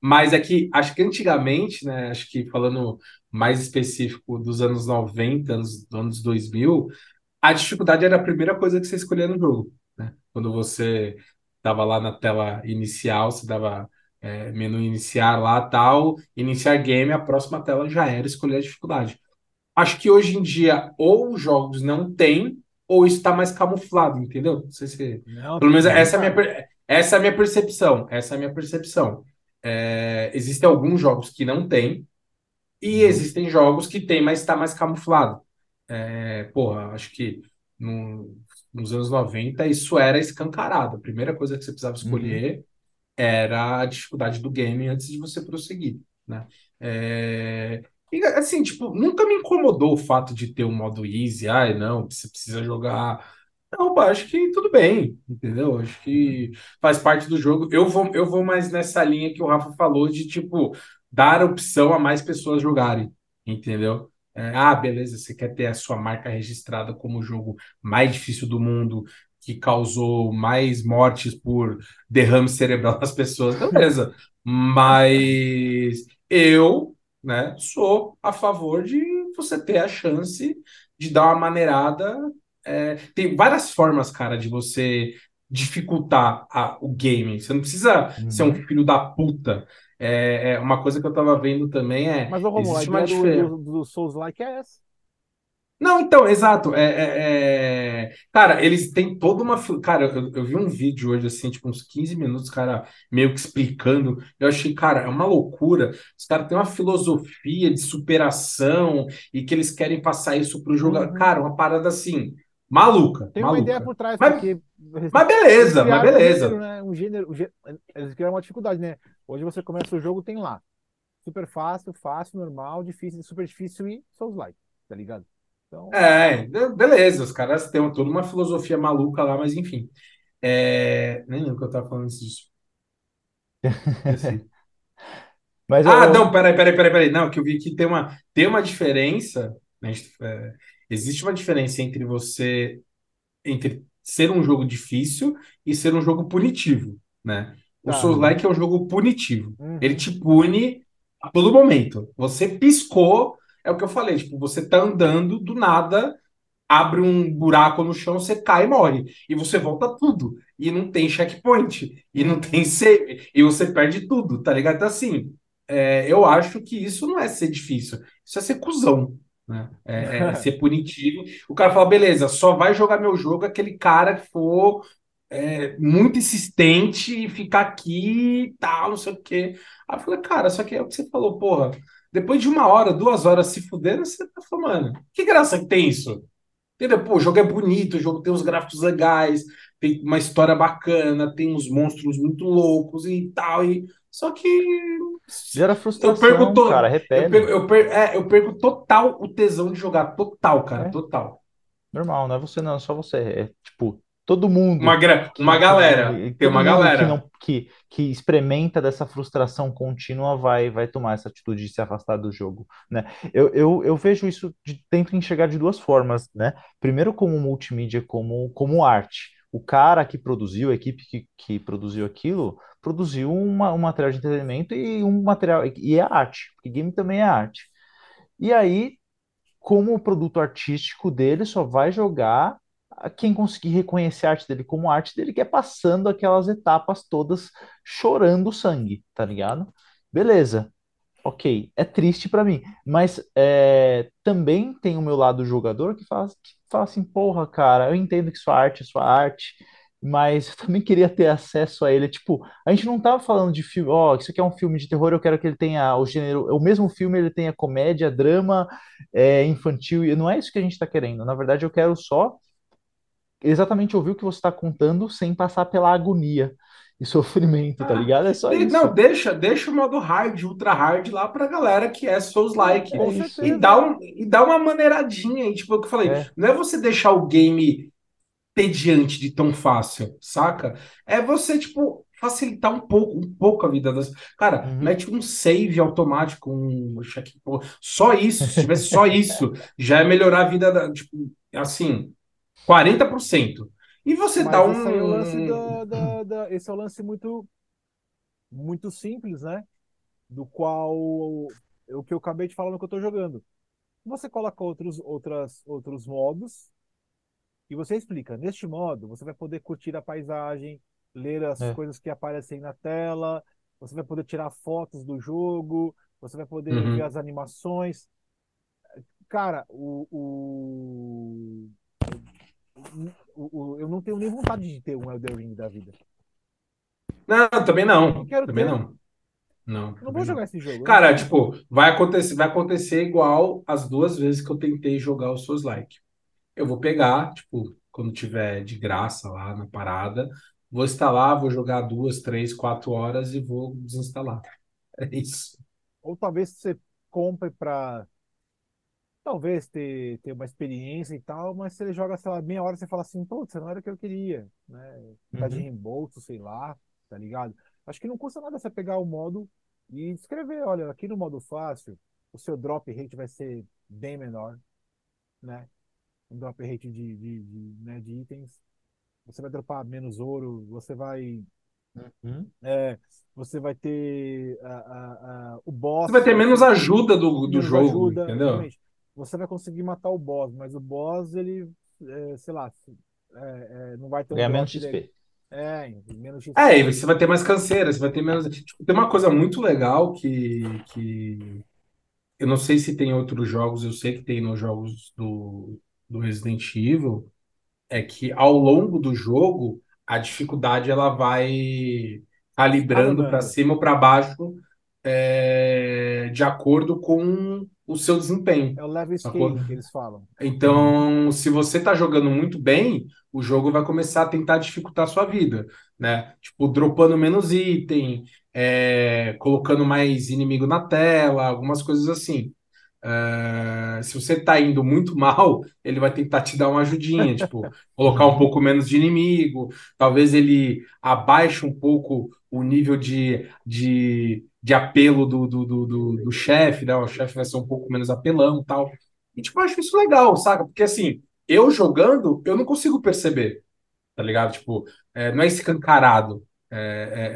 Mas é que acho que antigamente, né? Acho que falando mais específico dos anos 90, anos, anos 2000, a dificuldade era a primeira coisa que você escolhia no jogo, né? Quando você estava lá na tela inicial, você dava é, menu iniciar lá, tal, iniciar game, a próxima tela já era escolher a dificuldade. Acho que hoje em dia, ou os jogos não têm, ou isso está mais camuflado, entendeu? Não sei se. Não, Pelo menos tem essa é a minha, essa é a minha percepção. Essa é a minha percepção. É, existem alguns jogos que não têm, e Uhum. existem jogos que tem, mas está mais camuflado. É, porra, acho que no- nos anos 90 isso era escancarado. A primeira coisa que você precisava Uhum. Era a dificuldade do game antes de você prosseguir, né? É, E, assim, tipo, nunca me incomodou o fato de ter um modo easy. Ai, não, você precisa jogar. Não, acho que tudo bem, entendeu? Acho que faz parte do jogo. Eu vou, eu vou mais nessa linha que o Rafa falou de, tipo, dar opção a mais pessoas jogarem, entendeu? É, ah, beleza, você quer ter a sua marca registrada como o jogo mais difícil do mundo, que causou mais mortes por derrame cerebral nas pessoas, beleza. Mas eu, né, sou a favor de você ter a chance de dar uma maneirada. é, tem várias formas, cara, de você dificultar a- o game. Você não precisa ser um Uhum. filho da puta. É, é uma coisa que eu tava vendo também é Mas, ô Romulo, a existe uma do, do, do Souls-like é essa. Não, então, exato. É, é- é- Cara, eles têm toda uma. Cara, eu, eu vi um vídeo hoje, assim, tipo, uns 15 minutos, cara, meio que explicando. Eu achei, cara, é uma loucura. Os caras têm uma filosofia de superação e que eles querem passar isso pro jogador. Uhum. Cara, uma parada assim, maluca, Tem uma ideia maluca. por trás, Mas- porque Mas beleza, mas um beleza. gênero, né? Um gênero, um gê- eles criaram uma dificuldade, né? Hoje você começa o jogo, tem lá. Super fácil, fácil, normal, difícil, super difícil e Souls-like, tá ligado? Então, É, be- beleza, os caras têm toda uma filosofia maluca lá, mas enfim. É... Nem lembro o que eu tava falando antes disso. Mas Ah, eu- não, peraí, peraí, peraí, peraí. Não, que eu vi que tem uma, tem uma diferença, né? é, existe uma diferença entre você, entre ser um jogo difícil e ser um jogo punitivo, né? O Tá. Souls-like é um jogo punitivo. Uhum. Ele te pune a todo momento. Você piscou, é o que eu falei, tipo, você tá andando, do nada, abre um buraco no chão, você cai e morre. E você volta tudo. E não tem checkpoint. E não tem save. E você perde tudo, tá ligado? Então, assim, é, eu acho que isso não é ser difícil. Isso é ser cuzão. Né? É, é ser punitivo. O cara fala, beleza, só vai jogar meu jogo aquele cara que for é, muito insistente e ficar aqui e tal, não sei o quê. Aí eu falei, cara, só que é o que você falou, porra. Depois de uma hora, duas horas se fudendo, você tá falando, mano, que graça que tem isso? Entendeu? Pô, o jogo é bonito, o jogo tem uns gráficos legais, tem uma história bacana, tem uns monstros muito loucos e tal. E... Só que gera frustração, perco todo- cara, eu repele. perco, eu, per- é, eu perco total o tesão de jogar. Total, cara, É. total. Normal, não é você não, é só você. É tipo, todo mundo. Uma, gra- que- uma que- galera, que- tem uma galera. que, não, que, que experimenta dessa frustração contínua vai, vai tomar essa atitude de se afastar do jogo, né? Eu, eu, eu vejo isso de, tento enxergar de duas formas, né? Primeiro como multimídia, como, como arte. O cara que produziu, a equipe que, que produziu aquilo, produziu uma, um material de entretenimento e um material e é arte, porque game também é arte. E aí, como produto artístico dele, só vai jogar quem conseguir reconhecer a arte dele como arte dele, que é passando aquelas etapas todas chorando sangue, tá ligado? Beleza. Ok, é triste pra mim, mas é, também tem o meu lado jogador que fala, que fala assim, porra, cara, eu entendo que sua arte é sua arte, mas eu também queria ter acesso a ele. Tipo, a gente não tava falando de filme, ó, isso aqui é um filme de terror, eu quero que ele tenha o gênero, o mesmo filme ele tenha comédia, drama, é, infantil, e não é isso que a gente tá querendo. Na verdade, eu quero só exatamente ouvir o que você está contando sem passar pela agonia e sofrimento, tá Ah, ligado? É só De- isso. Não, deixa, deixa o modo hard, ultra hard lá pra galera que é Souls-like. com É. E dá, um, e dá uma maneiradinha aí, tipo o que eu falei, É. não é você deixar o game tediante de tão fácil, saca? É você, tipo, facilitar um pouco, um pouco a vida das. Cara, Uhum. mete um save automático, um check, pô, só isso, se tivesse só isso, já é melhorar a vida da, tipo, assim, 40%. E você Mas dá esse é o lance um. da, da- da- esse é o lance muito, muito simples, né? Do qual o que eu acabei de falar no que eu tô jogando. Você coloca outros, outras, outros modos e você explica. Neste modo, você vai poder curtir a paisagem, ler as É. coisas que aparecem na tela, você vai poder tirar fotos do jogo, você vai poder Uhum. ver as animações. Cara, o- eu não tenho nem vontade de ter um Elden Ring da vida. Não, também não. Não quero Também ter. não. Não, Eu não vou jogar esse jogo. Cara, não- tipo, vai acontecer, vai acontecer igual as duas vezes que eu tentei jogar o Souls Like. Eu vou pegar, tipo, quando tiver de graça lá na parada, vou instalar, vou jogar duas, três, quatro horas e vou desinstalar. É isso. Ou talvez você compre para talvez ter, ter uma experiência e tal, mas se ele joga, sei lá, meia hora, você fala assim, putz, não era o que eu queria, né? Tá de Uhum. reembolso, sei lá, tá ligado? Acho que não custa nada você pegar o modo e escrever, olha, aqui no modo fácil, o seu drop rate vai ser bem menor, né? Um drop rate de, de, de, né, de itens. Você vai dropar menos ouro, você vai, Uhum. é, você vai ter a, a, a- o boss. Você vai ter menos ajuda do, do menos jogo, ajuda, entendeu? Você vai conseguir matar o boss, mas o boss, ele, é, sei lá, é, é, não vai ter um Ganha menos dele. XP. É, menos XP. É, e você vai ter mais canseira, você vai ter menos. Tipo, tem uma coisa muito legal que, que eu não sei se tem em outros jogos, eu sei que tem nos jogos do, do Resident Evil, é que ao longo do jogo a dificuldade ela vai calibrando para cima ou para baixo é, de acordo com o seu desempenho. É o level scaling que eles falam. Então, se você tá jogando muito bem, o jogo vai começar a tentar dificultar a sua vida, né? Tipo, dropando menos item, é, colocando mais inimigo na tela, algumas coisas assim. É, se você tá indo muito mal, ele vai tentar te dar uma ajudinha, tipo, colocar um pouco menos de inimigo, talvez ele abaixe um pouco o nível de, de, de apelo do, do, do, do, do chefe, né? O chefe vai ser um pouco menos apelão e tal. E, tipo, eu acho isso legal, saca? Porque, assim, eu jogando, eu não consigo perceber, tá ligado? Tipo, é, não é escancarado. É,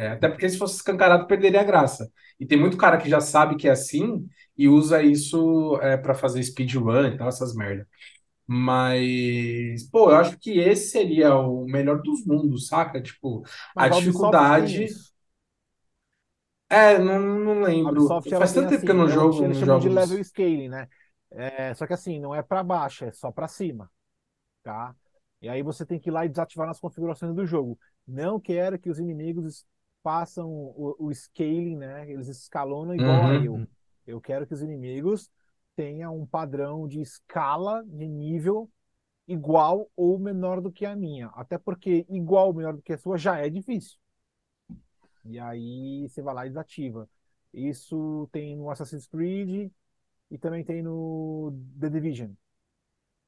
é, é, até porque se fosse escancarado, perderia a graça. E tem muito cara que já sabe que é assim e usa isso é, para fazer speedrun e tal, essas merda. Mas, pô, eu acho que esse seria o melhor dos mundos, saca? Tipo, a Mas a dificuldade. É, não, não A lembro. Faz tanto tempo que eu assim, não jogo eles chamam de level scaling, né? É, só que assim, não é para baixo, é só para cima, tá? E aí você tem que ir lá e desativar nas configurações do jogo. Não quero que os inimigos façam o, o scaling, né? Eles escalonam igual a Uhum. eu. Eu quero que os inimigos tenham um padrão de escala de nível igual ou menor do que a minha. Até porque igual ou menor do que a sua já é difícil. E aí você vai lá e desativa. Isso tem no Assassin's Creed e também tem no The Division.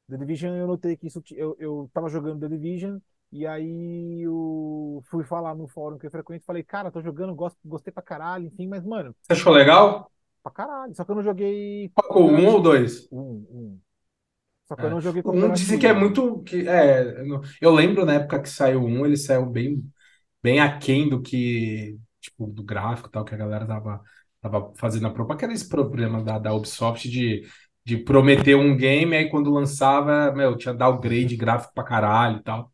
The Division eu notei que isso eu, eu tava jogando The Division e aí eu fui falar no fórum que eu frequento e falei, cara, tô jogando, gosto, gostei pra caralho, enfim, mas mano, Você achou legal? pra caralho. Só que eu não joguei Qual, um ou dois? um, um. Só que eu É. não joguei Um dizem que é muito. Que, é, eu eu lembro na época que saiu um, ele saiu bem, bem aquém do que, tipo, do gráfico e tal, que a galera tava, tava fazendo a própria. Aqueles problemas da, da Ubisoft de, de prometer um game, aí quando lançava, meu, tinha downgrade gráfico pra caralho e tal.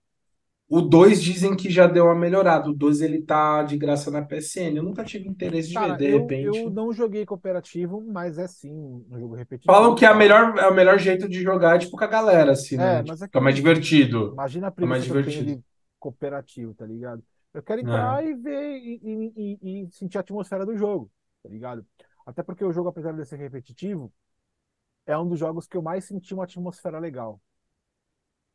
O 2 dizem que já deu uma melhorada. O 2 ele tá de graça na PSN. Eu nunca tive interesse de ver, de eu, repente. eu não joguei cooperativo, mas é sim um jogo repetitivo. Falam que é, a melhor, é o melhor jeito de jogar, tipo, com a galera, assim, né? É, Tipo, mas é fica mais que- divertido. Imagina a É mais divertido. de cooperativo, tá ligado? Eu quero É. entrar e ver e, e- e- e sentir a atmosfera do jogo, tá ligado? Até porque o jogo, apesar de ser repetitivo, é um dos jogos que eu mais senti uma atmosfera legal,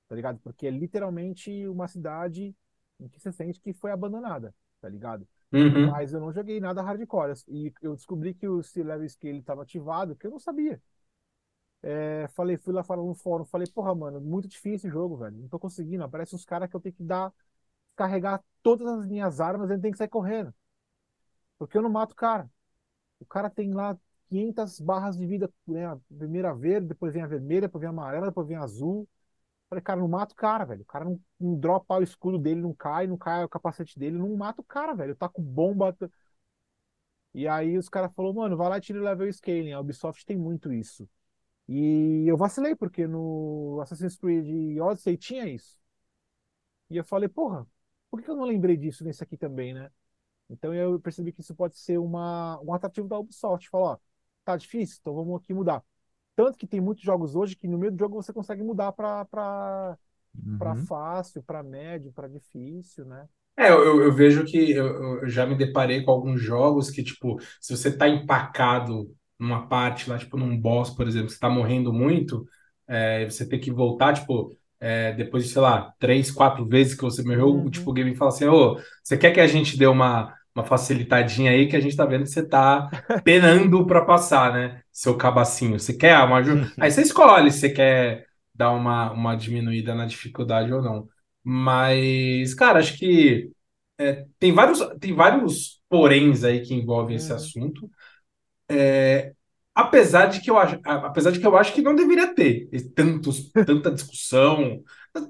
tá ligado? Porque é literalmente uma cidade em que você sente que foi abandonada, tá ligado? Uhum. Mas eu não joguei nada hardcore. E eu descobri que o C-Level Scale estava ativado, que eu não sabia. É, falei, fui lá falar no fórum, falei, porra, mano, muito difícil esse jogo, velho. Não tô conseguindo. Aparece uns caras que eu tenho que dar, carregar todas as minhas armas, ele tem que sair correndo. Porque eu não mato o cara. O cara tem lá 500 barras de vida, né? A primeira verde, depois vem a vermelha, depois vem a amarela, depois vem a azul. Falei, cara, não mata o cara, velho. O cara não, não dropa o escudo dele, não cai, não cai o capacete dele, não mata o cara, velho. Tá com bomba. E aí os caras falaram, mano, vai lá e tira o level scaling. A Ubisoft tem muito isso. E eu vacilei, porque no Assassin's Creed Odyssey tinha isso. E eu falei, porra, por que eu não lembrei disso nesse aqui também, né? Então eu percebi que isso pode ser uma, um atrativo da Ubisoft. Falar, ó, tá difícil, então vamos aqui mudar. Tanto que tem muitos jogos hoje que no meio do jogo você consegue mudar pra, pra, pra Uhum. fácil, pra médio, pra difícil, né? É, eu, eu vejo que eu, eu já me deparei com alguns jogos que, tipo, se você tá empacado numa parte lá, tipo, num boss, por exemplo, você tá morrendo muito, é, você tem que voltar, tipo, é, depois de, sei lá, três, quatro vezes que você morreu, Uhum. tipo, o game fala assim, ô, você quer que a gente dê uma, uma facilitadinha aí que a gente tá vendo que você tá penando para passar, né? Seu cabacinho. Você quer uma ajuda? Aí você escolhe se você quer dar uma, uma diminuída na dificuldade ou não. Mas, cara, acho que é, tem vários, tem vários poréns aí que envolvem esse Uhum. assunto. É, apesar de que eu acho, a- apesar de que eu acho que não deveria ter tantos, tanta discussão.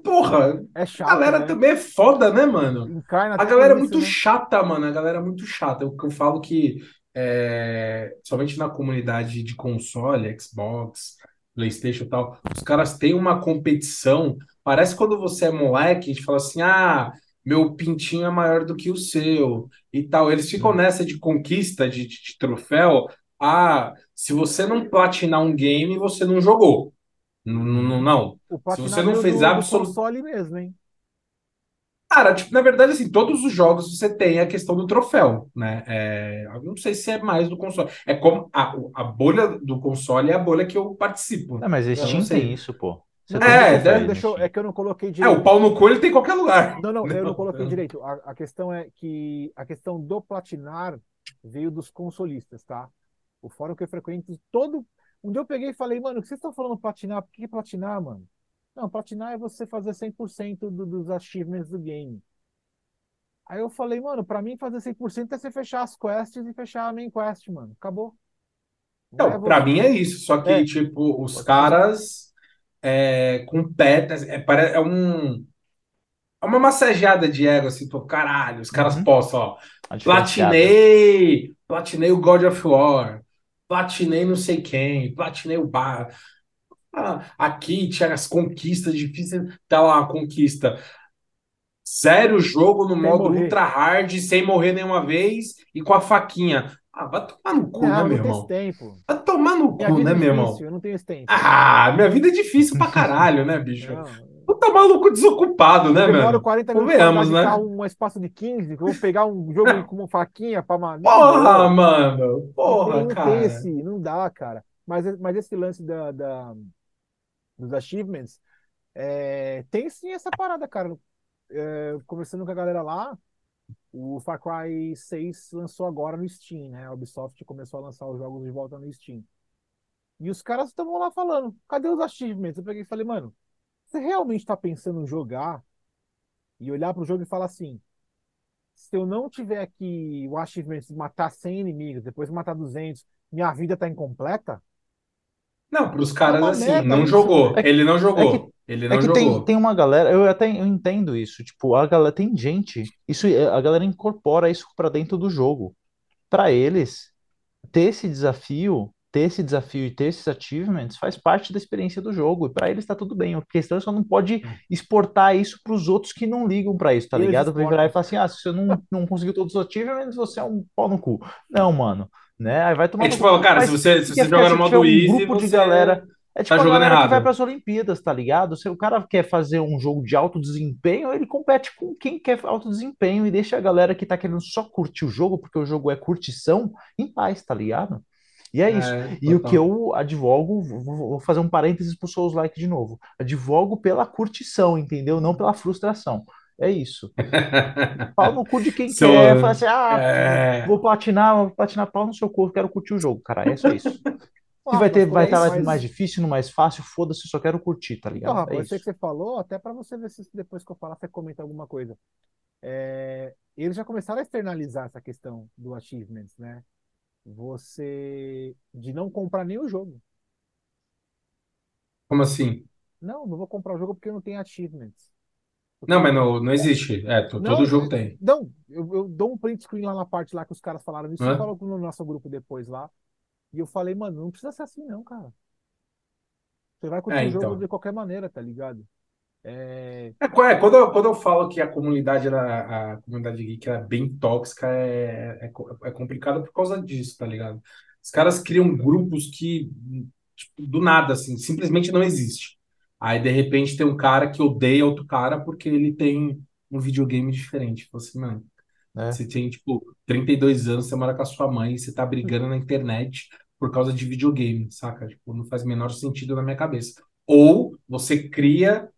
Porra, É a chato, galera né? também é foda, né, mano? Encarna A galera é isso, muito né? chata, mano. A galera é muito chata. Eu, eu falo que, é, somente na comunidade de console, Xbox, PlayStation e tal, os caras têm uma competição. Parece quando você é moleque, a gente fala assim: ah, meu pintinho é maior do que o seu e tal. Eles ficam nessa de conquista, de, de- de troféu. Ah, se você não platinar um game, você não jogou. Não, não, não. Se você não fez do, do absolu- console mesmo, hein? Cara, tipo, na verdade, assim, todos os jogos você tem a questão do troféu, né? É, eu não sei se é mais do console. É como a, a bolha do console é a bolha que eu participo. Não, mas não Steam sei. tem isso, pô. Você Não, tem É, na deixa eu- é que eu não coloquei É, direito. o pau no cu ele tem em qualquer lugar. Não, não, eu não Não, coloquei não. direito. A, a questão é que a questão do platinar veio dos consolistas, tá? O fórum que eu frequento, todo. Um dia eu peguei e falei, mano, o que vocês estão falando platinar? Por que é platinar, mano? Não, platinar é você fazer 100% do, dos achievements do game. Aí eu falei, mano, pra mim fazer 100% é você fechar as quests e fechar a main quest, mano. Acabou. Não é Não, pra mim é isso. Só que, É. tipo, os caras é, competem. É, pare- é um. É uma massageada de ego, assim, tô, caralho, os caras Uhum. postam, ó. Platinei! Platinei o God of War. Platinei não sei quem. Platinei o Bar. Ah, aqui tinha as conquistas difíceis. Tá lá a conquista. Sério jogo no Sem modo morrer. ultra hard, sem morrer nenhuma vez e com a faquinha. Ah, vai tomar no cu, Não, né, meu irmão? tempo. Vai tomar no Minha cu, né, é meu irmão? difícil, eu não tenho esse tempo. Ah, minha vida é difícil pra caralho, né, bicho? Não, Puta maluco desocupado, né, Eu demoro mano? 40 minutos pra né? um espaço de 15, que eu vou pegar um jogo com uma faquinha pra uma. Porra, mano. Porra, não tem cara. esse, não dá, cara. Mas, mas esse lance da, da- dos achievements, é, tem sim essa parada, cara. É, conversando com a galera lá, o Far Cry 6 lançou agora no Steam, né? A Ubisoft começou a lançar os jogos de volta no Steam. E os caras estavam lá falando, cadê os achievements? Eu peguei e falei, mano, você realmente tá pensando em jogar e olhar pro jogo e falar assim: se eu não tiver aqui o achievement de matar 100 inimigos, depois matar 200, minha vida tá incompleta? Não, pros caras uma assim, merda não isso, jogou. É que- Ele não jogou. é que- Ele É não que tem, jogou. tem uma galera, eu até eu entendo isso, tipo, a galera tem gente, isso a galera incorpora isso pra dentro do jogo. Pra eles, ter esse desafio, ter esse desafio e ter esses achievements faz parte da experiência do jogo. E pra eles tá tudo bem. A questão é só não pode exportar isso pros outros que não ligam pra isso, tá Eles ligado? Vai virar e falar assim: "Ah, se você não, não conseguiu todos os achievements, você é um pau no cu". Não, mano, né? Aí vai tomar É tipo, cara, Mas se você, se você jogar no modo um easy, grupo de você galera É tipo Tá a galera que errado. vai para as Olimpíadas, tá ligado? Se o cara quer fazer um jogo de alto desempenho, ele compete com quem quer alto desempenho e deixa a galera que tá querendo só curtir o jogo, porque o jogo é curtição, em paz, tá ligado? E é isso. É, E o que eu advogo, vou fazer um parênteses pro Souls Like de novo. Advogo pela curtição, entendeu? Não pela frustração. É isso. Pau no cu de quem quer, fala assim, ah, É. vou platinar, vou platinar pau no seu corpo, quero curtir o jogo, cara. É só isso. Se Ah, vai ter, vai por aí, estar mas- mais difícil, no mais fácil, foda-se, eu só quero curtir, tá ligado? Rafa, É eu sei isso. que você falou, até para você ver se depois que eu falar você comenta alguma coisa. É, eles já começaram a externalizar essa questão do achievements, né? Você de não comprar nem o jogo. Como assim? Não, não vou comprar o jogo porque não tem achievements. Porque- Não, mas não, não existe. É, to- Não, todo jogo tem. Não, eu, eu dou um print screen lá na parte lá que os caras falaram isso, Hã? você falou no nosso grupo depois lá. E eu falei, mano, não precisa ser assim não, cara. Você vai curtir É, o jogo então. de qualquer maneira, tá ligado? É, É, qu- é, quando, eu, quando eu falo que a comunidade era, a comunidade geek era bem tóxica, é, é, co- é complicado por causa disso, tá ligado? Os caras criam grupos que, tipo, do nada, assim, simplesmente não existe. Aí, de repente, tem um cara que odeia outro cara porque ele tem um videogame diferente. Tipo assim, mano, É. você tem, tipo, 32 anos, você mora com a sua mãe e você tá brigando na internet por causa de videogame, saca? Tipo, não faz o menor sentido na minha cabeça. Ou você cria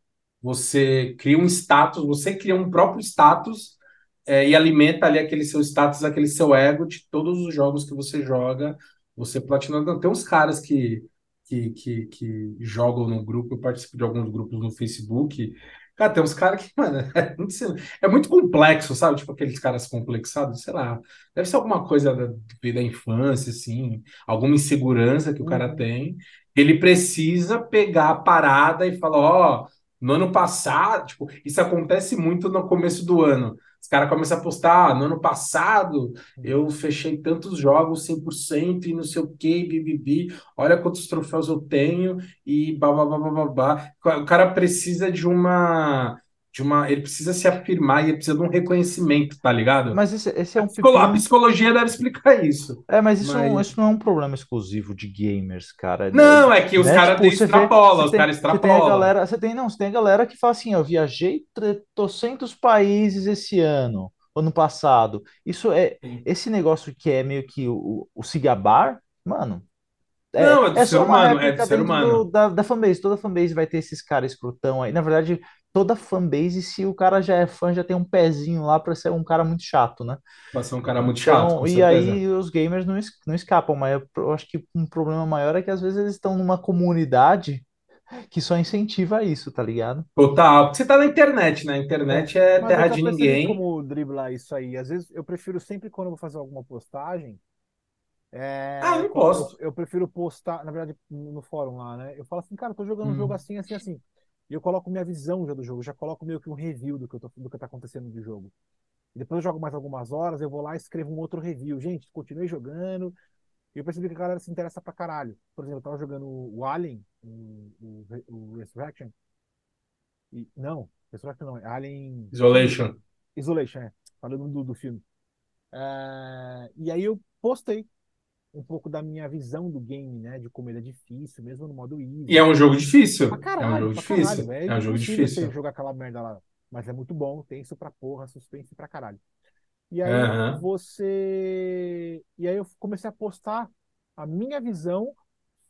você cria um status, você cria um próprio status é, e alimenta ali aquele seu status, aquele seu ego de todos os jogos que você joga, você platinando. Tem uns caras que, que, que, que jogam no grupo, eu participo de alguns grupos no Facebook. Cara, tem uns caras que, mano, é muito, é muito complexo, sabe? Tipo aqueles caras complexados, sei lá. Deve ser alguma coisa da, da infância, assim, alguma insegurança que o cara Uhum. tem. Ele precisa pegar a parada e falar, ó, no ano passado, tipo, isso acontece muito no começo do ano. Os caras começam a postar, ah, no ano passado eu fechei tantos jogos 100% e não sei o que, bibibi, olha quantos troféus eu tenho e babá. O cara precisa de uma, de uma, ele precisa se afirmar e ele precisa de um reconhecimento, tá ligado? Mas esse, esse é um psicolo- a psicologia deve explicar isso. É, mas isso, não, Mas- isso não é um problema exclusivo de gamers, cara. Não, é que os né? caras Tipo, extrapolam, os caras Você tem a extrapolam. galera, você tem, não, você tem a galera que fala assim, eu viajei trocentos países esse ano, ano passado. Isso é, Sim. esse negócio que é meio que o, o cigabar, mano, é, Não, é do é ser humano, é do ser humano. do- da, da fanbase. Toda fanbase vai ter esses caras escrotão aí. Na verdade, toda fanbase, se o cara já é fã, já tem um pezinho lá pra ser um cara muito chato, né? Pra ser um cara muito chato, Então, com e certeza. aí os gamers não, es- não escapam, mas eu, acho que um problema maior é que às vezes eles estão numa comunidade que só incentiva isso, tá ligado? Total, porque você tá na internet, né? A internet é Mas terra de ninguém. como driblar isso aí. Às vezes eu prefiro sempre quando eu vou fazer alguma postagem. é, Ah, eu posto. Eu, eu prefiro postar, na verdade, no fórum lá, né? Eu falo assim, cara, eu tô jogando um Hum. jogo assim, assim, assim. E eu coloco minha visão já do jogo, já coloco meio que um review do que, eu tô, do que tá acontecendo do jogo. E depois eu jogo mais algumas horas, eu vou lá e escrevo um outro review. Gente, continuei jogando. E eu percebi que a galera se interessa pra caralho. Por exemplo, eu tava jogando o Alien, o, o, o Resurrection. E, não, Resurrection não, é Alien. Isolation. Isolation, é. Falando do, do filme. É, e aí eu postei um pouco da minha visão do game, né? De como ele é difícil, mesmo no modo easy. E é um jogo difícil. Pra É um caralho, jogo difícil. caralho. É um jogo difícil. você jogar aquela merda lá. Mas é muito bom, tenso pra porra, suspense pra caralho. E aí Aham. você. E aí eu comecei a postar a minha visão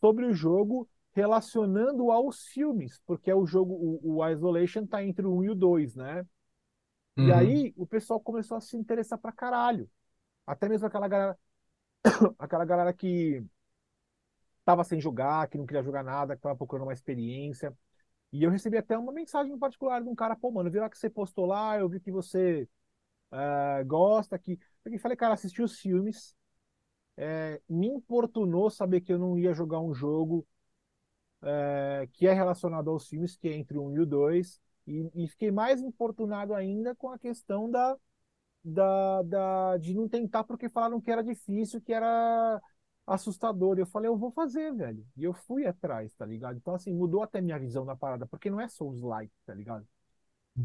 sobre o jogo relacionando aos filmes, porque é o jogo, o, o Isolation tá entre o 1 e o 2, né? E Uhum. aí o pessoal começou a se interessar pra caralho. Até mesmo aquela galera, aquela galera que tava sem jogar, que não queria jogar nada, que tava procurando uma experiência. E eu recebi até uma mensagem em particular de um cara, pô, mano, eu vi lá que você postou lá, eu vi que você eh, gosta, que. Eu falei, cara, assisti os filmes, eh, me importunou saber que eu não ia jogar um jogo eh, que é relacionado aos filmes, que é entre o 1 e o 2, e, e fiquei mais importunado ainda com a questão da, da, da, de não tentar porque falaram que era difícil, que era assustador. E eu falei, eu vou fazer, velho. E eu fui atrás, tá ligado? Então, assim, mudou até minha visão da parada, porque não é Souls-like, tá ligado?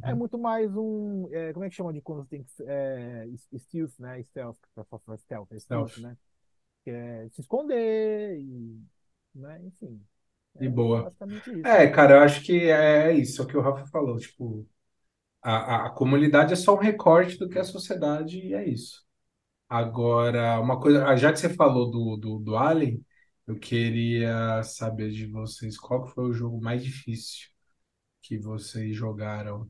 É Uhum. muito mais um. é, como é que chama de quando tem que. É, stealth, né? Stealth, stealth, é stealth, Stealth. né? Que é se esconder e. Né? Enfim. De É boa. É, cara, eu acho que é isso, é que o Rafa falou. Tipo, a, a, comunidade é só um recorte do que é a sociedade e é isso. Agora, uma coisa, ah, já que você falou do, do, do Alien, eu queria saber de vocês qual que foi o jogo mais difícil que vocês jogaram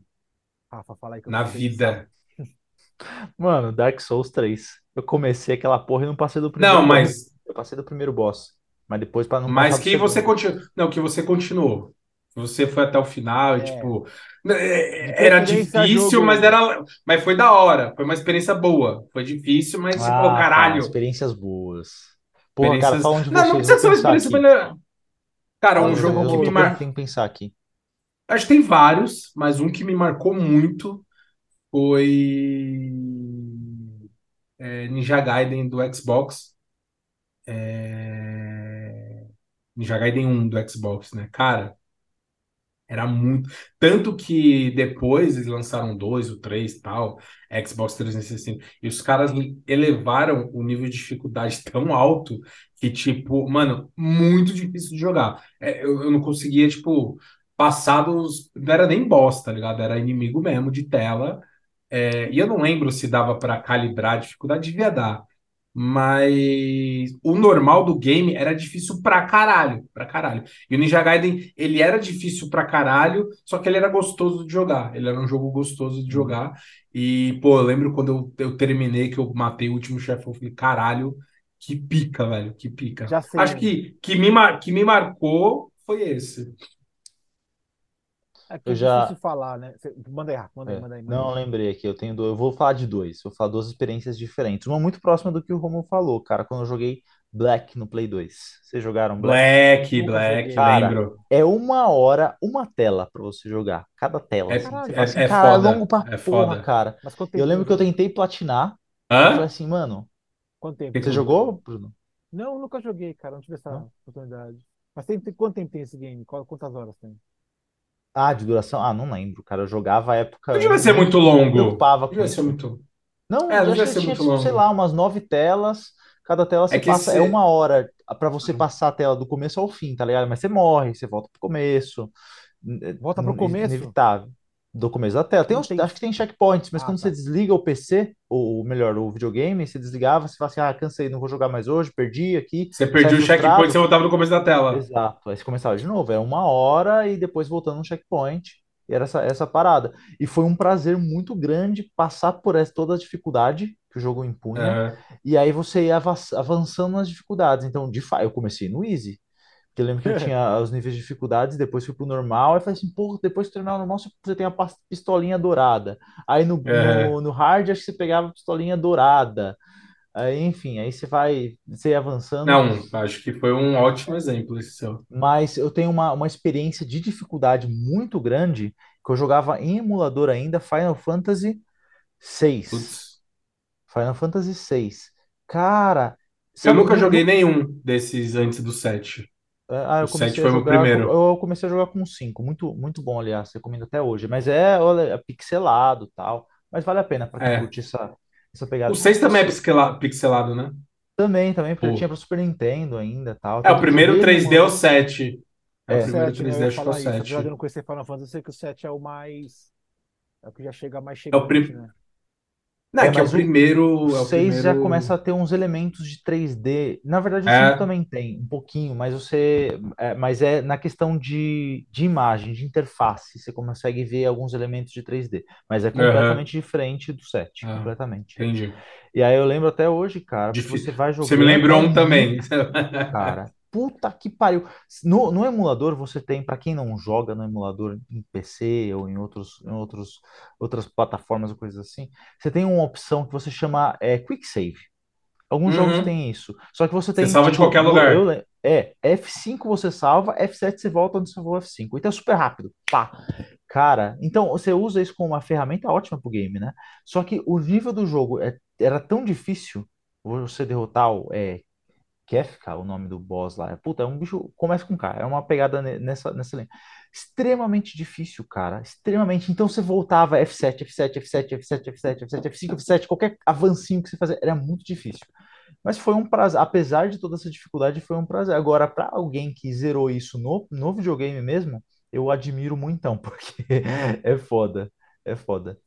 Rafa, fala aí que eu na vida. Mano, Dark Souls 3. Eu comecei aquela porra e não passei do primeiro Não, boss. mas, Eu passei do primeiro boss. Mas depois, pra não mas que você continuou. Não, que você continuou. Você foi até o final e, É. tipo, De é, era difícil, jogo. mas era, mas foi da hora. Foi uma experiência boa. Foi difícil, mas Ah, tá. caralho, Experiências boas. Cara, experiências. fala um de Não, não vocês. precisa ser uma experiência aqui. melhor. Cara, um Eu, jogo que me pensando, mar... tem que pensar aqui. Acho que tem vários, mas um que me marcou muito foi é, Ninja Gaiden do Xbox. É, Ninja Gaiden 1 do Xbox, né? Cara, era muito. Tanto que depois eles lançaram dois, o três tal, Xbox 360, e os caras elevaram o nível de dificuldade tão alto que, tipo, mano, muito difícil de jogar. É, eu, eu não conseguia, tipo, passar dos. Não era nem boss, tá ligado? Era inimigo mesmo de tela. É, e eu não lembro se dava pra calibrar a dificuldade, devia dar. Mas o normal do game era difícil pra caralho, pra caralho. E o Ninja Gaiden, ele era difícil pra caralho, só que ele era gostoso de jogar. Ele era um jogo gostoso de jogar. E, pô, eu lembro quando eu, eu terminei, que eu matei o último chefe, eu falei, caralho, que pica, velho, que pica. Já sei. Acho que, que, me, mar- que me marcou foi esse. É que é Eu já- difícil falar, né? Você- Manda aí, manda aí, É, manda aí. manda Não, eu aí. lembrei aqui, eu tenho dois, eu vou falar de dois, vou falar duas experiências diferentes. Uma muito próxima do que o Romulo falou, cara, quando eu joguei Black no Play 2. Vocês jogaram Black? Black, Black. Cara, lembro. É uma hora, uma tela pra você jogar, cada tela. É, assim. Caralho. Você é, fala assim, é cara, foda, longo pra é porra, foda. cara. Mas quanto Eu tempo lembro que eu jogo? tentei platinar, eu falei Hã? assim, mano, Quanto tempo? Você jogou, Bruno? Não, eu nunca joguei, cara. Não tive essa Não? oportunidade. Mas tem, tem- quanto tempo tem esse game? Quantas horas tem? Ah, de duração? Ah, não lembro, cara. Eu jogava a época. Não devia ser muito me longo. preocupava com devia ser isso. muito. Não, É, não eu devia acho ser tinha, muito tipo, sei longo. lá, umas nove telas. Cada tela É você que passa, é cê- uma hora pra você Uhum. passar a tela do começo ao fim, tá ligado? Mas você morre, você volta pro começo. É, Volta pro começo? Inevitável. Do começo da tela. Tem uns, tem- Acho que tem checkpoints, mas Ah, quando tá. você desliga o PC, ou melhor, o videogame, você desligava, você fala assim, ah, cansei, não vou jogar mais hoje, perdi aqui. Você perdia sai o checkpoint, você voltava no começo da tela. Exato. Aí você começava de novo. É uma hora e depois voltando no checkpoint. E era essa, essa parada. E foi um prazer muito grande passar por essa, toda a dificuldade que o jogo impunha. É. E aí você ia ava- avançando nas dificuldades. Então, de fato, eu comecei no easy. Porque eu lembro que eu tinha os níveis de dificuldades, depois fui pro normal. Aí falei assim, pô, depois de terminar o normal, você tem a pistolinha dourada. Aí no, É. no, no hard, acho que você pegava a pistolinha dourada. Aí, enfim, aí você vai, você avançando. Não, acho que foi um ótimo exemplo esse seu. Mas eu tenho uma, uma experiência de dificuldade muito grande, que eu jogava em emulador ainda, Final Fantasy VI. Putz. Final Fantasy VI. Cara, Eu nunca joguei nenhum desses antes do 7. Ah, eu o comecei sete a foi o meu jogar, primeiro. eu comecei a jogar com 5, muito, muito bom, aliás, recomendo até hoje. Mas é, olha, é pixelado, tal, mas vale a pena para quem É. curte essa, essa pegada. O 6 também é pixela- pixelado, né? Também, também, porque Pô. tinha para Super Nintendo ainda, tal. É, Tanto o que eu primeiro joguei 3D é o 7. É, É. o primeiro né? Eu 3D ia acho que é o falar isso. Apesar de eu 7. não conhecer Final Fantasy, eu sei que o 7 é o mais. É o que já chega mais É o chegante, prim- né? Não, é É, que é o primeiro. É o 6 já primeiro. começa a ter uns elementos de 3D. Na verdade, o É. 5 também tem, um pouquinho, mas você. é, mas é na questão de, de imagem, de interface. Você consegue ver alguns elementos de 3D. Mas é completamente diferente do 7, Ah, completamente. Entendi. E aí eu lembro até hoje, cara, Difí- você vai jogando. Você me lembrou é um também. cara. Puta que pariu. No, no emulador você tem, pra quem não joga no emulador em PC ou em outros, em outros, outras plataformas ou coisas assim, você tem uma opção que você chama é, Quick Save. Alguns Uhum. jogos têm isso. Só que você tem. salva de tipo, qualquer no- lugar. eu é, F5 você salva, F7 você volta onde você salvou F5. Então é super rápido. Pá. Cara, então você usa isso como uma ferramenta ótima pro game, né? Só que o nível do jogo é- era tão difícil você derrotar o é, Kefka, o nome do boss lá. Puta, é um bicho. Começa com K. É uma pegada ne- nessa, nessa linha. Extremamente difícil, cara. Extremamente. Então você voltava F7, F7, F7, F7, F7, F7, F5, F7. Qualquer avancinho que você fazia era muito difícil. Mas foi um prazer. Apesar de toda essa dificuldade, foi um prazer. Agora, para alguém que zerou isso no, no videogame mesmo, eu admiro muitão, porque é foda. É foda.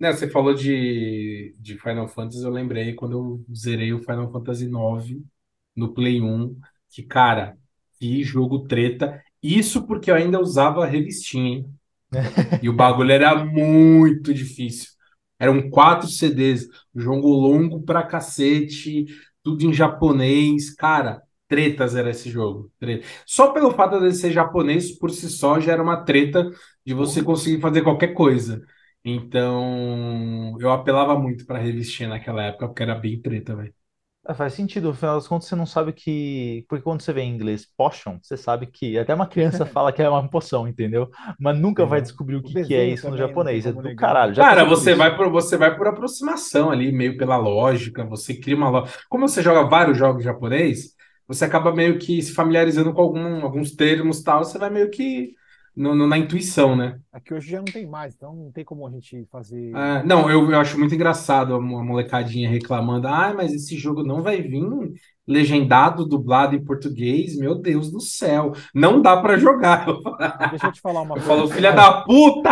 Né, você falou de, de Final Fantasy, eu lembrei quando eu zerei o Final Fantasy IX no Play 1, que, cara, que jogo treta. Isso porque eu ainda usava revistinha, hein? E o bagulho era muito difícil. Eram quatro CDs, jogo longo pra cacete, tudo em japonês. Cara, tretas era esse jogo. Treta. Só pelo fato de ser japonês, por si só, já era uma treta de você conseguir fazer qualquer coisa. Então, eu apelava muito pra revistinha naquela época, porque era bem treta, velho. É, faz sentido, no final das contas você não sabe que. Porque quando você vê em inglês potion, você sabe que. Até uma criança fala que é uma poção, entendeu? Mas nunca vai É. descobrir o O que, que é desenho isso no também, não japonês. É como do negar. caralho. Já Cara, você isso. vai por, você vai por aproximação ali, meio pela lógica, você cria uma lógica. Como você joga vários jogos japonês, você acaba meio que se familiarizando com algum, alguns termos e tal, você vai meio que no- no- na intuição, né? Aqui hoje já não tem mais, então não tem como a gente fazer. Ah, não, eu, eu acho muito engraçado a mo- a molecadinha reclamando. Ah, mas esse jogo não vai vir legendado, dublado em português. Meu Deus do céu, não dá pra jogar. Deixa eu te falar uma eu coisa. falo, filha da puta!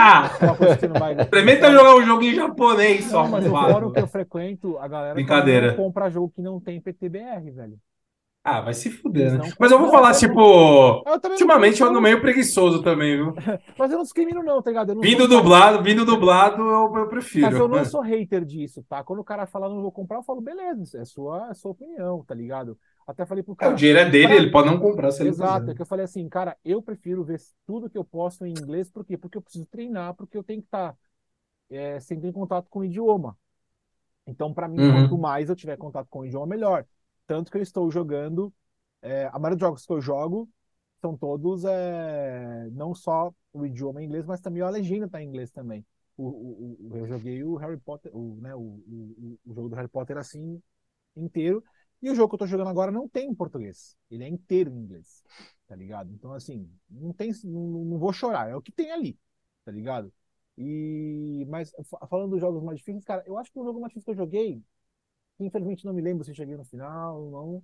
Vai. Experimenta jogar um jogo em japonês só. Não, mas o arrombado. fórum que eu frequento, a galera Brincadeira. compra jogo que não tem PTBR, velho. Ah, vai se fuder, né? Mas eu vou falar, tipo, Eu ultimamente eu ando meio preguiçoso também, viu? Mas eu não discrimino, não, tá ligado? Vindo um cara- dublado, vindo dublado, eu, eu prefiro. Mas eu não sou hater disso, tá? Quando o cara fala não vou comprar, eu falo, beleza, é sua, é sua opinião, tá ligado? Até falei pro É, cara. o dinheiro é dele, Pra- ele pode não comprar se ele Exato, quiser. é que eu falei assim, cara, eu prefiro ver tudo que eu posto em inglês, por quê? Porque eu preciso treinar, porque eu tenho que estar sempre em contato com o idioma. Então, para mim, Uhum. quanto mais eu tiver contato com o idioma, melhor. Tanto que eu estou jogando, é, a maioria dos jogos que eu jogo são todos é, não só o idioma em inglês, mas também a legenda tá em inglês também. O, o- o- eu joguei o Harry Potter, o, né, o, o, jogo do Harry Potter assim inteiro. E o jogo que eu tô jogando agora não tem em português. Ele é inteiro em inglês. Tá ligado? Então, assim, não tem, não, não vou chorar. É o que tem ali. Tá ligado? E, mas fa- falando dos jogos mais difíceis, cara, eu acho que o jogo mais difícil que eu joguei, infelizmente não me lembro se eu cheguei no final ou não,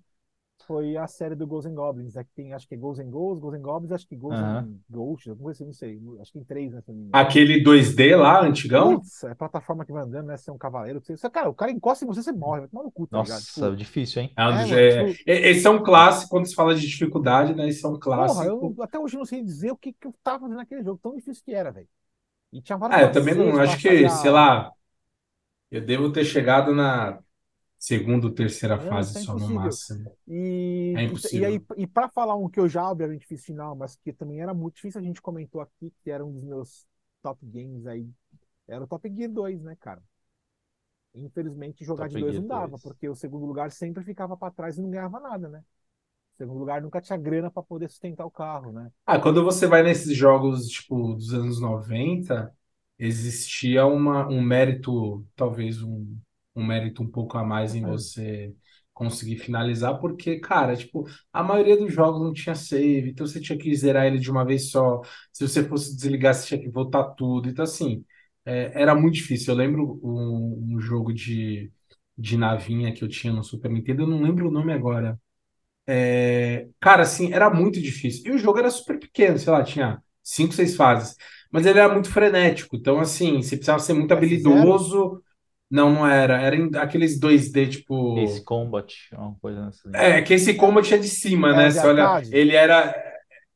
foi a série do Ghosts and Goblins. É que tem, acho que é Ghosts and Ghosts, Ghosts and Goblins, acho que Ghosts and Ghosts, alguma coisa assim, não sei. Acho que tem três, né? não me engano. Aquele 2D lá, antigão? Putz, é plataforma que vai andando, né? Você é um cavaleiro. Você, cara, o cara encosta em você, você morre. Vai tomar no cu, tá ligado? Nossa, Tipo, difícil, hein? É É, é- tipo- Esse é um clássico, quando se fala de dificuldade, né? Esse é um clássico. Porra, eu até hoje não sei dizer o que, que eu tava fazendo naquele jogo, tão difícil que era, velho. E tinha vários Ah, eu também não. Acho que, sei lá, eu devo ter chegado na segunda ou terceira Não, fase é só no máximo. E, É e, impossível. e aí, e para falar um que eu já obviamente fiz final, mas que também era muito difícil, a gente comentou aqui que era um dos meus top games aí, era o Top Gear 2, né, cara? Infelizmente, jogar Top de dois Gear não dava, 2. porque o segundo lugar sempre ficava para trás e não ganhava nada, né? O segundo lugar nunca tinha grana para poder sustentar o carro, né? Ah, quando você vai nesses jogos, tipo, dos anos 90, existia uma, um mérito, talvez um, um mérito um pouco a mais em você conseguir finalizar, porque, cara, tipo, a maioria dos jogos não tinha save, então você tinha que zerar ele de uma vez só. Se você fosse desligar, você tinha que voltar tudo. Então, assim, é, era muito difícil. Eu lembro um, um jogo de, de navinha que eu tinha no Super Nintendo, eu não lembro o nome agora. É, cara, assim, era muito difícil. E o jogo era super pequeno, sei lá, tinha cinco, seis fases. Mas ele era muito frenético. Então, assim, você precisava ser muito F0? habilidoso. Não, não era. Era em aqueles 2D, tipo. Ace Combat, uma coisa nessa linha. É, que esse combat é de cima, né? de Você olha, ele era.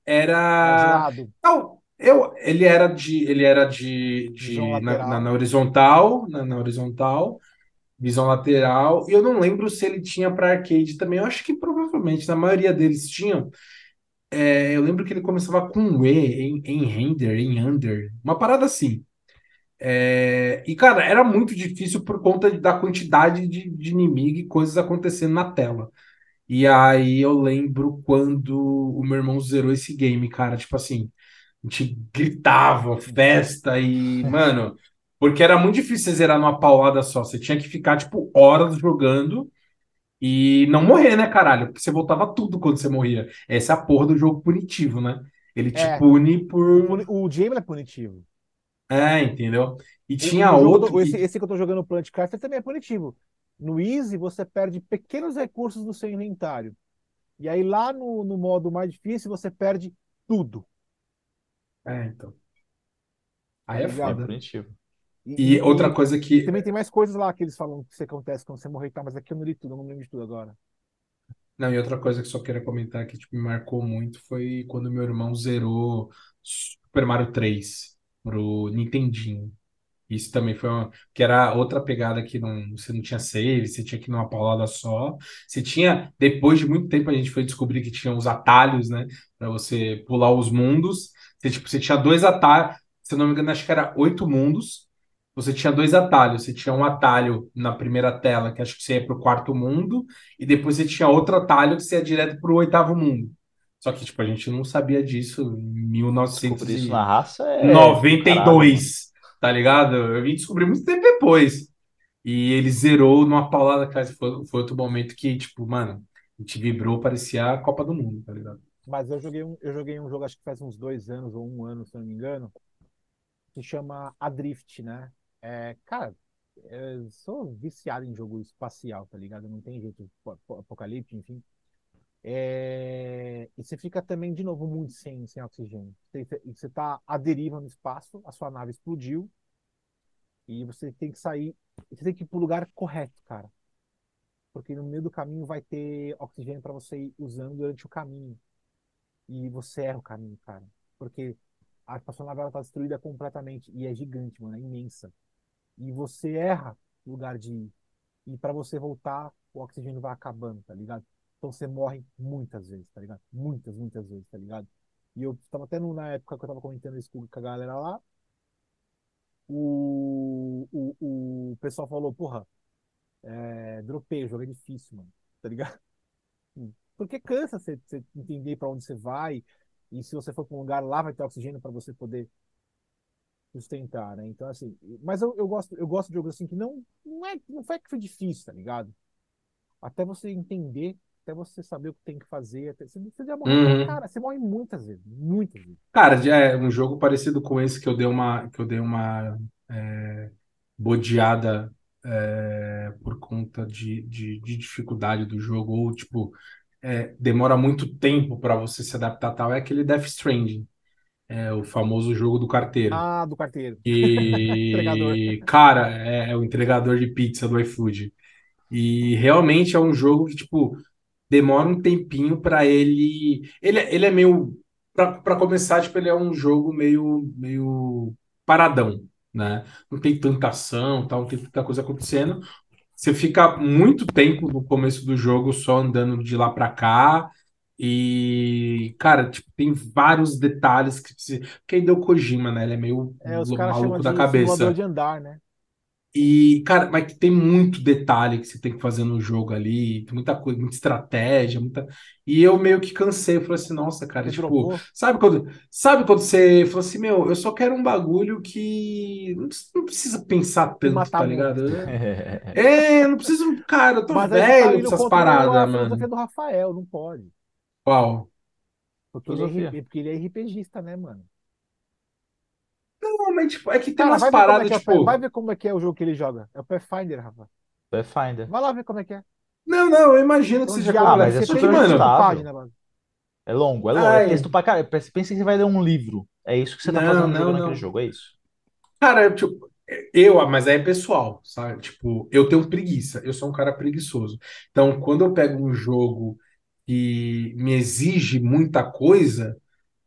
Era de Era. lado. Não, eu, ele era de, ele era de, de na, lateral. na- na horizontal, na, na horizontal, visão lateral. E eu não lembro se ele tinha para arcade também. Eu acho que provavelmente na maioria deles tinham. É, eu lembro que ele começava com um E em, em render, em under, uma parada assim. É, e cara, era muito difícil por conta da quantidade de, de inimigo e coisas acontecendo na tela. E aí eu lembro quando o meu irmão zerou esse game, cara, tipo assim, a gente gritava, festa e, mano, porque era muito difícil você zerar numa paulada só. Você tinha que ficar, tipo, horas jogando e não morrer, né, caralho? Porque você voltava tudo quando você morria. Essa é a porra do jogo punitivo, né? Ele te É. pune O, por. o Jamie é punitivo. É, entendeu? E tinha o outro. esse, que- esse que eu tô jogando, o Plant Crafter, também é punitivo. No Easy, você perde pequenos recursos do seu inventário. E aí, lá no, no modo mais difícil, você perde tudo. É, então. Aí é Tá? É foda. punitivo. E outra coisa que. também tem mais coisas lá que eles falam que isso acontece quando você morrer e tal, mas aqui eu não li tudo, eu não lembro de tudo agora. Não, e outra coisa que só queria comentar que tipo, me marcou muito foi quando meu irmão zerou Super Mario 3 pro Nintendinho. Isso também foi uma, que era outra pegada que não, você não tinha save, você tinha que ir numa paulada só. Você tinha, depois de muito tempo, a gente foi descobrir que tinha os atalhos, né, para você pular os mundos. Você, tipo, você tinha dois atalhos, se eu não me engano, acho que era oito mundos. Você tinha dois atalhos. Você tinha um atalho na primeira tela, que acho que você ia para o quarto mundo, e depois você tinha outro atalho que você ia direto para o oitavo mundo. Só que, tipo, a gente não sabia disso em 1900 Descobrir e... isso na raça é. caralho, 92, tá ligado? Eu vim descobrir muito tempo depois. E ele zerou numa paulada, cara. Foi, foi outro momento que, tipo, mano, a gente vibrou, parecia a Copa do Mundo, tá ligado? Mas eu joguei um, eu joguei um jogo, acho que faz uns dois anos ou um ano, se não me engano, que chama Adrift, né? É, cara, eu sou viciado em jogo espacial, tá ligado? Não tem jeito, apocalipse, enfim. É... E você fica também, de novo, muito sem, sem oxigênio. Você, você tá à deriva no espaço, a sua nave explodiu, e você tem que sair, você tem que ir pro lugar correto, cara. Porque no meio do caminho vai ter oxigênio para você ir usando durante o caminho. E você erra o caminho, cara. Porque a sua nave ela tá destruída completamente. E é gigante, mano, é imensa. E você erra o lugar de ir. E para você voltar, o oxigênio vai acabando, tá ligado? Então você morre muitas vezes, tá ligado? Muitas, muitas vezes, tá ligado? E eu tava até na época que eu tava comentando isso com a galera lá, o, o, o pessoal falou, porra, é, dropei, o jogo é difícil, mano, tá ligado? Porque cansa você, entender para onde você vai, e se você for para um lugar lá vai ter oxigênio para você poder sustentar, né? Então, assim, mas eu, eu, gosto, eu gosto de jogos assim que não, não, é, não foi que foi difícil, tá ligado? Até você entender até você saber o que tem que fazer. Até... Você, já morre, uhum. cara, você morre muitas vezes, muitas vezes. Cara, é um jogo parecido com esse que eu dei uma, que eu dei uma é, bodeada é, por conta de, de, de, dificuldade do jogo, ou tipo, é, demora muito tempo para você se adaptar tal, é aquele Death Stranding. É o famoso jogo do carteiro. Ah, do carteiro. E, cara, é, é o entregador de pizza do iFood. E realmente é um jogo que, tipo, demora um tempinho para ele. Ele, ele é meio. Para começar, tipo, ele é um jogo meio, meio paradão, né? Não tem tanta ação, tal, não tem tanta coisa acontecendo. Você fica muito tempo no começo do jogo só andando de lá para cá. E, cara, tipo, tem vários detalhes que você. Porque aí deu Kojima, né? Ele é meio é, os maluco da cabeça. de andar, né? E, cara, mas tem muito detalhe que você tem que fazer no jogo ali, muita coisa, muita estratégia, muita. E eu meio que cansei, eu falei assim, nossa, cara, você tipo, sabe quando, sabe quando você falou assim, meu, eu só quero um bagulho que não precisa pensar tanto, tá ligado? é, não preciso, cara, eu tô mas velho tá essas paradas, mano. do Rafael, não pode. Qual? Porque ele, é, porque ele é RPGista, né, mano? Não, mas tipo, é que tem Cara, umas é paradas, é tipo. vai ver como é que é o jogo que ele joga. É o Pathfinder, Rafa. Pathfinder. Vai lá ver como é que é. Não, não, eu imagino que seja ah, mas é super mano. Página, é longo, é longo. É texto pra caralho. Pensa que você vai ler um livro. É isso que você tá fazendo não, naquele jogo, é isso. Cara, tipo, eu, mas aí é pessoal, sabe? Tipo, eu tenho preguiça, eu sou um cara preguiçoso. Então, quando eu pego um jogo que me exige muita coisa,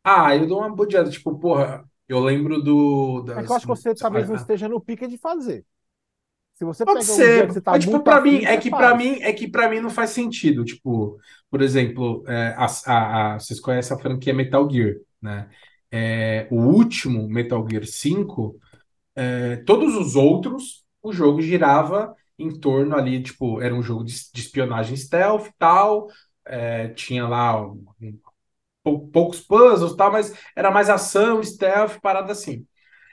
ah, eu dou uma bodeada, tipo, porra, eu lembro do. Das... É que eu acho que você talvez não esteja no pique de fazer. Se você Pode ser. um você tá Mas, tipo, para mim, é que para mim, é que para mim não faz sentido. Tipo, por exemplo, é, a, a, a, vocês conhecem a franquia Metal Gear, né? É, o último Metal Gear 5, é, todos os outros, o jogo girava em torno ali, tipo, era um jogo de, de espionagem stealth tal, é, tinha lá um, poucos puzzles, tal, mas era mais ação, stealth, parada assim.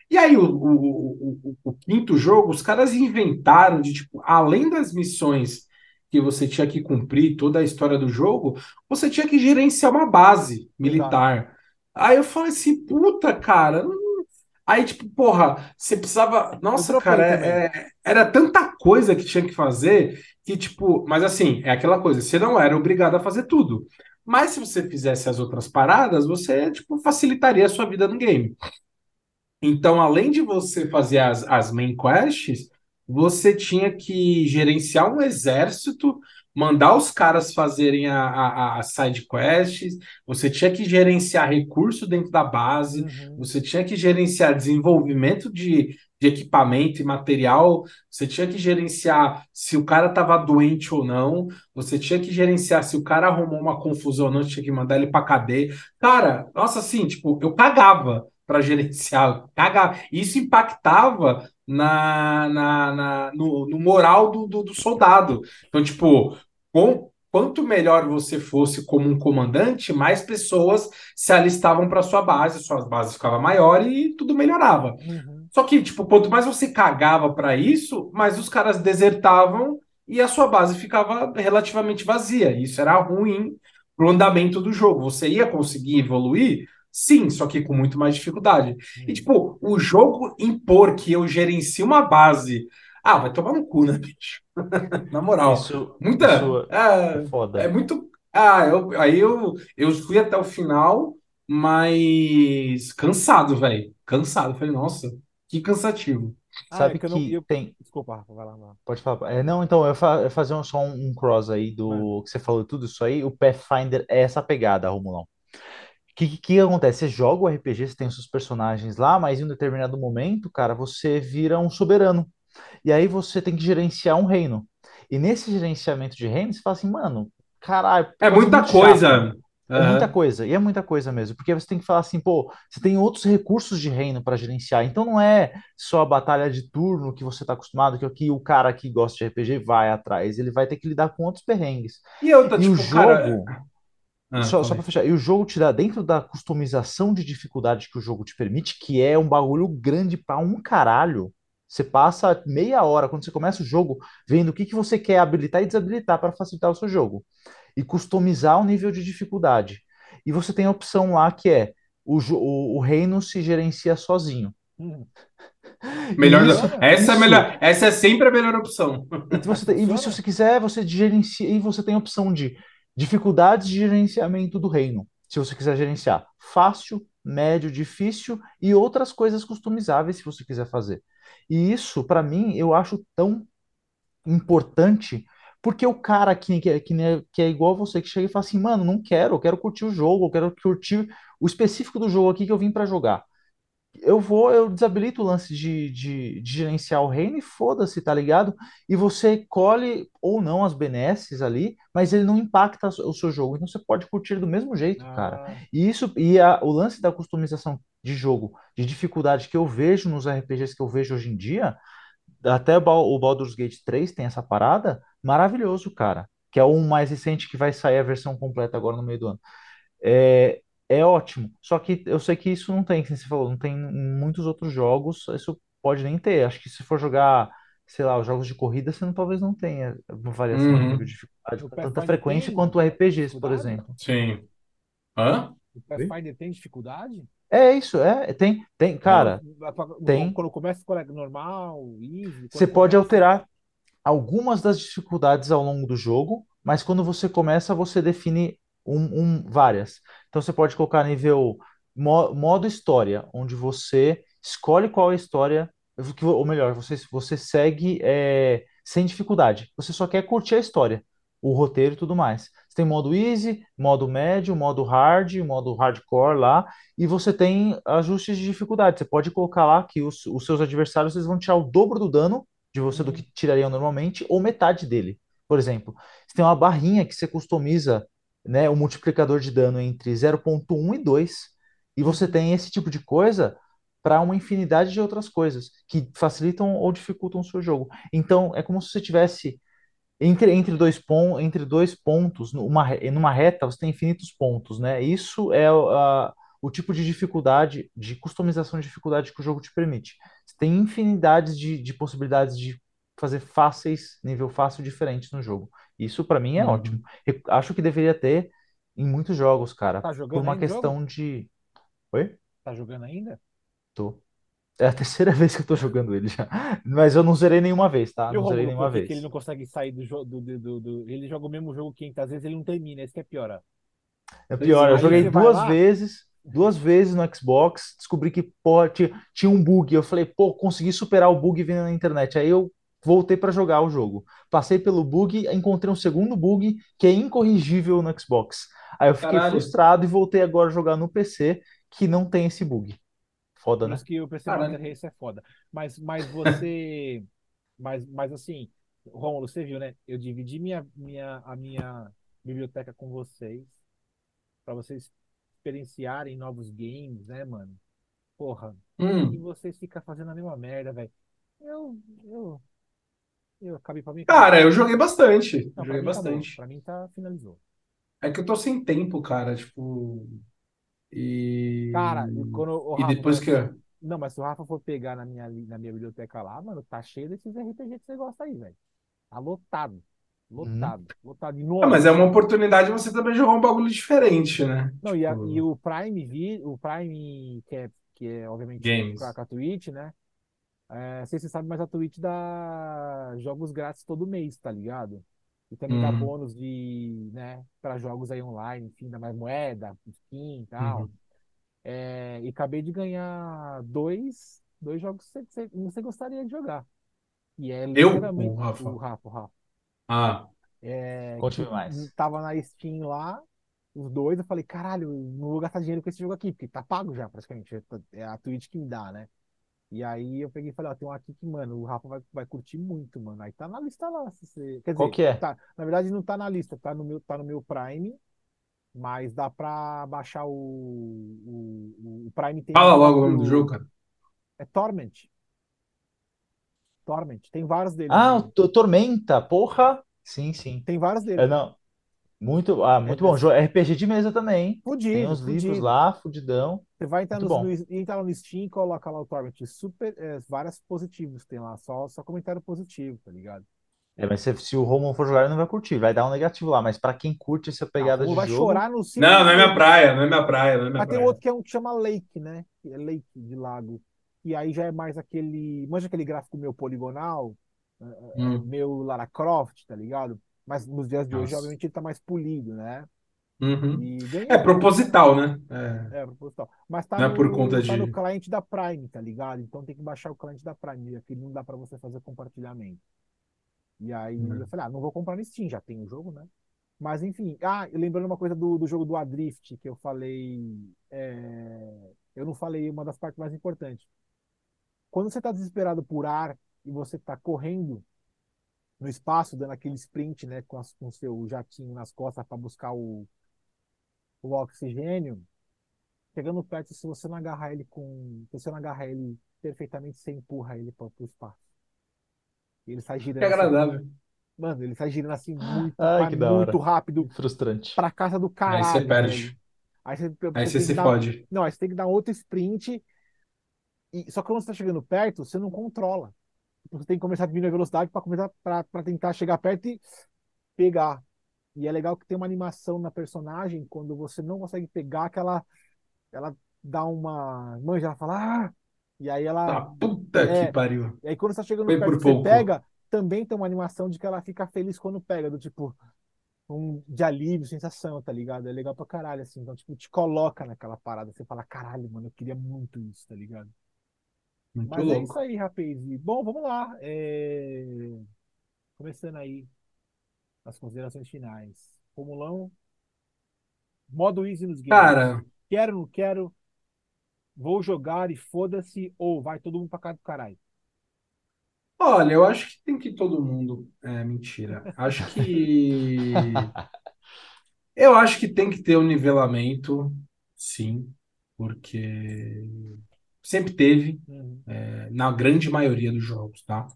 E aí, o, o, o, o, quinto jogo, os caras inventaram de, tipo, além das missões que você tinha que cumprir, toda a história do jogo, você tinha que gerenciar uma base militar. Exato. Aí eu falei assim, puta, cara. Aí, tipo, porra, você precisava. Nossa, cara, é, é, era tanta coisa que tinha que fazer que, tipo, mas assim, é aquela coisa, você não era obrigado a fazer tudo. Mas se você fizesse as outras paradas, você tipo, facilitaria a sua vida no game. Então, além de você fazer as, as main quests, você tinha que gerenciar um exército, mandar os caras fazerem a, a, a side quests, você tinha que gerenciar recurso dentro da base, uhum. você tinha que gerenciar desenvolvimento de, de equipamento e material, você tinha que gerenciar se o cara estava doente ou não, você tinha que gerenciar se o cara arrumou uma confusão ou não, tinha que mandar ele para cadeia. Cara, nossa, assim, tipo, eu pagava para gerenciar, cagava. Isso impactava na, na, na no, no, moral do, do, do soldado. Então, tipo, com, quanto melhor você fosse como um comandante, mais pessoas se alistavam para sua base, suas bases ficavam maior e tudo melhorava. Uhum. Só que, tipo, quanto mais você cagava para isso, mais os caras desertavam e a sua base ficava relativamente vazia. Isso era ruim, pro andamento do jogo. Você ia conseguir evoluir? Sim, só que com muito mais dificuldade. E, tipo, o jogo impor que eu gerencie uma base. Ah, vai tomar no cu, né, bicho? Na moral. Isso, Muita. isso É, é foda. é muito. Ah, eu, aí eu, eu fui até o final, mas cansado, velho. Cansado. Falei, nossa, que cansativo. Ah, é Sabe que eu não. que Eu... tem. Desculpa, Rafa, vai lá, vai lá. Pode falar. É, não, então, eu fa- eu fazer um- só um, um cross aí do que você falou tudo isso aí. O Pathfinder é essa pegada, Romulão. O que, que, que acontece? Você joga o RPG, você tem os seus personagens lá, mas em um determinado momento, cara, você vira um soberano. E aí você tem que gerenciar um reino. E nesse gerenciamento de reino, você fala assim, mano, caralho, É coisa muita muito chata. É muita Aham. coisa, e é muita coisa mesmo, porque você tem que falar assim, pô, você tem outros recursos de reino para gerenciar, então não é só a batalha de turno que você está acostumado, que aqui o cara que gosta de RPG vai atrás, ele vai ter que lidar com outros perrengues. E outra, E o tipo, cara. jogo, Ah, só, só para fechar, e o jogo te dá, dentro da customização de dificuldade que o jogo te permite, que é um bagulho grande pra um caralho. Você passa meia hora, quando você começa o jogo, vendo o que que você quer habilitar e desabilitar para facilitar o seu jogo. E customizar o nível de dificuldade. E você tem a opção lá que é o, o, o reino se gerencia sozinho. Hum. Melhor, isso, essa é melhor, essa é sempre a melhor opção. e você e se você quiser, você gerencia e você tem a opção de dificuldades de gerenciamento do reino. Se você quiser gerenciar fácil, médio, difícil e outras coisas customizáveis se você quiser fazer. E isso, para mim, eu acho tão importante, porque o cara que, que, é, que, é igual você, que chega e fala assim, mano, não quero, eu quero curtir o jogo, eu quero curtir o específico do jogo aqui que eu vim para jogar. Eu vou, eu desabilito o lance de, de, de gerenciar o reino e foda-se, tá ligado? E você colhe ou não as benesses ali, mas ele não impacta o seu jogo. Então você pode curtir do mesmo jeito, cara. Ah, E isso, e a- o lance da customização de jogo, de dificuldade que eu vejo nos RPGs que eu vejo hoje em dia, até o Baldur's Gate 3 tem essa parada, maravilhoso, cara. Que é o mais recente que vai sair a versão completa agora no meio do ano. É, é ótimo. Só que eu sei que isso não tem, como você falou, não tem em muitos outros jogos, isso pode nem ter. Acho que se for jogar, sei lá, os jogos de corrida, você não, talvez não tenha uma variação de nível Uhum. de dificuldade com tanta frequência tem quanto RPGs, por exemplo. Sim. Hã? O Pathfinder tem dificuldade? É isso, é, tem, tem, cara, tem. Quando começa com normal, easy, Você pode começa. alterar algumas das dificuldades ao longo do jogo, mas quando você começa, você define um, um- várias. Então você pode colocar nível mo- modo história, onde você escolhe qual é a história, ou melhor, você, você segue é, sem dificuldade. Você só quer curtir a história, o roteiro e tudo mais. Você tem modo easy, modo médio, modo hard, modo hardcore lá, e você tem ajustes de dificuldade. Você pode colocar lá que os, os seus adversários eles vão tirar o dobro do dano de você do Uhum. que tirariam normalmente, ou metade dele. Por exemplo, você tem uma barrinha que você customiza, né, o multiplicador de dano entre 0.1 e 2, e você tem esse tipo de coisa para uma infinidade de outras coisas que facilitam ou dificultam o seu jogo. Então, é como se você tivesse entre, entre dois pon entre dois pontos, numa, numa reta, você tem infinitos pontos, né? Isso é a- o tipo de dificuldade, de customização de dificuldade que o jogo te permite. Você tem infinidades de, de possibilidades de fazer fáceis, nível fácil diferentes no jogo. Isso para mim é ótimo. Uhum. Eu acho que deveria ter em muitos jogos, cara, Tá por uma ainda o jogo? questão de. Oi? Tá jogando ainda? Tô. É a terceira vez que eu tô jogando ele já. Mas eu não zerei nenhuma vez, tá? E o Não zerei nenhuma que que vez. ele não consegue sair do jogo? Do, do, do, Ele joga o mesmo jogo 500 vezes, ele não termina. Esse que é pior. É pior, eu joguei duas lá- vezes, duas vezes no Xbox, descobri que pô, tinha, tinha um bug. Eu falei, pô, consegui superar o bug vendo na internet. Aí eu voltei pra jogar o jogo. Passei pelo bug, encontrei um segundo bug que é incorrigível no Xbox. Aí eu fiquei Caralho. frustrado e voltei agora a jogar no PC que não tem esse bug. Foda, Por né? isso que o PC Caralho. Master Race é foda. Mas, mas você. mas, mas assim, Romulo, você viu, né? Eu dividi minha, minha, a minha biblioteca com vocês. Pra vocês experienciarem novos games, né, mano? Porra. E Hum. vocês ficam fazendo a mesma merda, velho. Eu. Eu. Eu acabei pra mim. Cara, eu joguei bastante. Não, pra joguei mim tá bastante. Pra mim tá finalizou. É que eu tô sem tempo, cara, tipo. E. Cara, quando o E Rafa. depois que. Não, mas se o Rafa for pegar na minha, na minha biblioteca lá, mano, tá cheio desses RPG que você gosta aí, velho. Tá lotado. Lotado, lotado. E Ah, novo. mas é uma oportunidade você também jogar um bagulho diferente, né? Não, e, a- Tipo, e o Prime, o Prime, que é, que é obviamente Games. com a, com a Twitch, né? É, não sei se você sabe, mas a Twitch dá jogos grátis todo mês, tá ligado? E também dá Uhum. bônus de, né, para jogos aí online, enfim, dá mais moeda, skin e tal. Uhum. É, e acabei de ganhar dois, dois jogos que você, que você gostaria de jogar. E é Eu? O Rafa? o Rafa, o Rafa. Ah, É, Conte-me que mais. Tava na Steam lá, os dois, eu falei, caralho, não vou gastar dinheiro com esse jogo aqui, porque tá pago já, praticamente. É a Twitch que me dá, né? E aí eu peguei e falei, ó, tem um aqui que, mano, o Rafa vai, vai curtir muito, mano. Aí tá na lista lá. Se você... Quer Qual dizer, que é? tá, na verdade não tá na lista, tá no meu, tá no meu Prime, mas dá pra baixar o, o, o Prime tem fala logo o nome do jogo, cara. É Torment. Torment, tem vários deles. Ah, né? o Tormenta, porra! Sim, sim. Tem vários deles. É, não. Muito, ah, muito bom. Jo- RPG de mesa também. Tem Fudido, uns livros fudido. lá, fudidão. Você vai entrar Muito no, bom. no, Steam e coloca lá o Torment. Super, é, vários positivos tem lá, só, só comentário positivo, tá ligado? É, mas se, se o Romulo for jogar, ele não vai curtir. Vai dar um negativo lá. Mas pra quem curte essa pegada Ah, de vai jogo. chorar no cinco Não, não é minha praia, não é minha praia, não é minha Mas tem praia. outro que é um que chama Lake, né? Que é Lake de lago. E aí já é mais aquele. Manja aquele gráfico meu poligonal, é, é, Hum. meu Lara Croft, tá ligado? Mas nos dias de hoje, Nossa. obviamente, ele tá mais polido, né? Uhum. É proposital, né? É. É, proposital. Mas tá Não é no, por conta tá no de- cliente da Prime, tá ligado? Então tem que baixar o cliente da Prime. Aqui não dá pra você fazer compartilhamento. E aí Uhum. eu falei, ah, não vou comprar no Steam, já tem o jogo, né? Mas enfim, ah, lembrando uma coisa do, do jogo do Adrift, que eu falei. é, Eu não falei uma das partes mais importantes. Quando você tá desesperado por ar e você tá correndo no espaço, dando aquele sprint, né, com, as- com o seu jatinho nas costas para buscar o, o oxigênio, chegando perto, se você não agarrar ele com. Se você não agarrar ele perfeitamente, você empurra ele para o espaço. E ele sai Que girando assim. agradável. Mano, ele sai girando assim muito, Ai, que muito hora. rápido Frustrante. pra casa do Aí caralho. você perde. velho. Aí você, Aí você você se que dar- fode. Não, aí você tem que dar outro sprint. E... Só que quando você tá chegando perto, você não controla. Você tem que começar a diminuir a velocidade para começar para tentar chegar perto e pegar. E é legal que tem uma animação na personagem quando você não consegue pegar, que ela, ela dá uma. Manja, ela fala. Ah! E aí ela. Ah, puta É. que pariu. E aí quando você tá chegando Foi perto você pouco. pega, também tem uma animação de que ela fica feliz quando pega, do tipo, um de alívio, sensação, tá ligado? É legal pra caralho, assim. Então, tipo, te coloca naquela parada. Você fala, caralho, mano, eu queria muito isso, tá ligado? Muito Mas é isso louco. aí, rapaz. E, Bom, vamos lá. É, Começando aí as considerações finais. Romulão, modo easy nos games. Cara, Quero, não quero, vou jogar e foda-se, ou vai todo mundo pra casa do caralho. olha, eu acho que tem que todo mundo. É, mentira. Acho que. Eu acho que tem que ter um nivelamento, sim, porque sempre teve. Uhum. na grande maioria dos jogos, tá?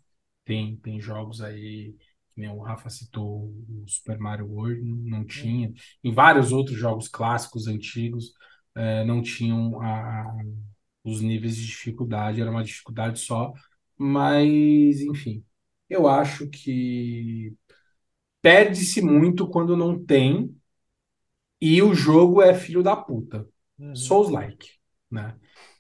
Tem, tem jogos aí, que nem o Rafa citou, o Super Mario World, não tinha. Em vários outros jogos clássicos, antigos, eh, não tinham a- a- os níveis de dificuldade, era uma dificuldade só. Mas, enfim, eu acho que perde-se muito quando não tem e o jogo é filho da puta. Uhum. Souls-like, né?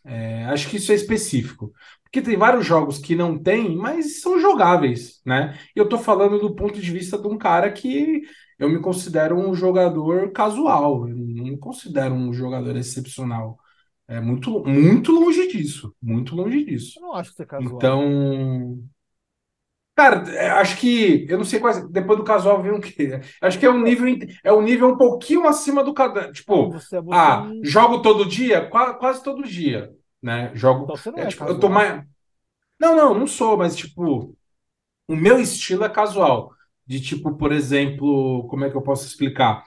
É, acho que isso é específico. Porque tem vários jogos que não tem, mas são jogáveis, né? E eu tô falando do ponto de vista de um cara que eu me considero um jogador casual, eu não me considero um jogador excepcional. É muito, muito longe disso, muito longe disso. Eu não acho que você é casual. Então, cara, é, acho que eu não sei quais. Depois do casual vem o quê? Acho que é um nível, é um nível um pouquinho acima do. Tipo, você, você ah, não- jogo todo dia? Qua- quase todo dia, né? Jogo. Então você não é, é tipo, eu tô mais. Não, não, não sou, mas tipo, o meu estilo é casual. De tipo, por exemplo, como é que eu posso explicar?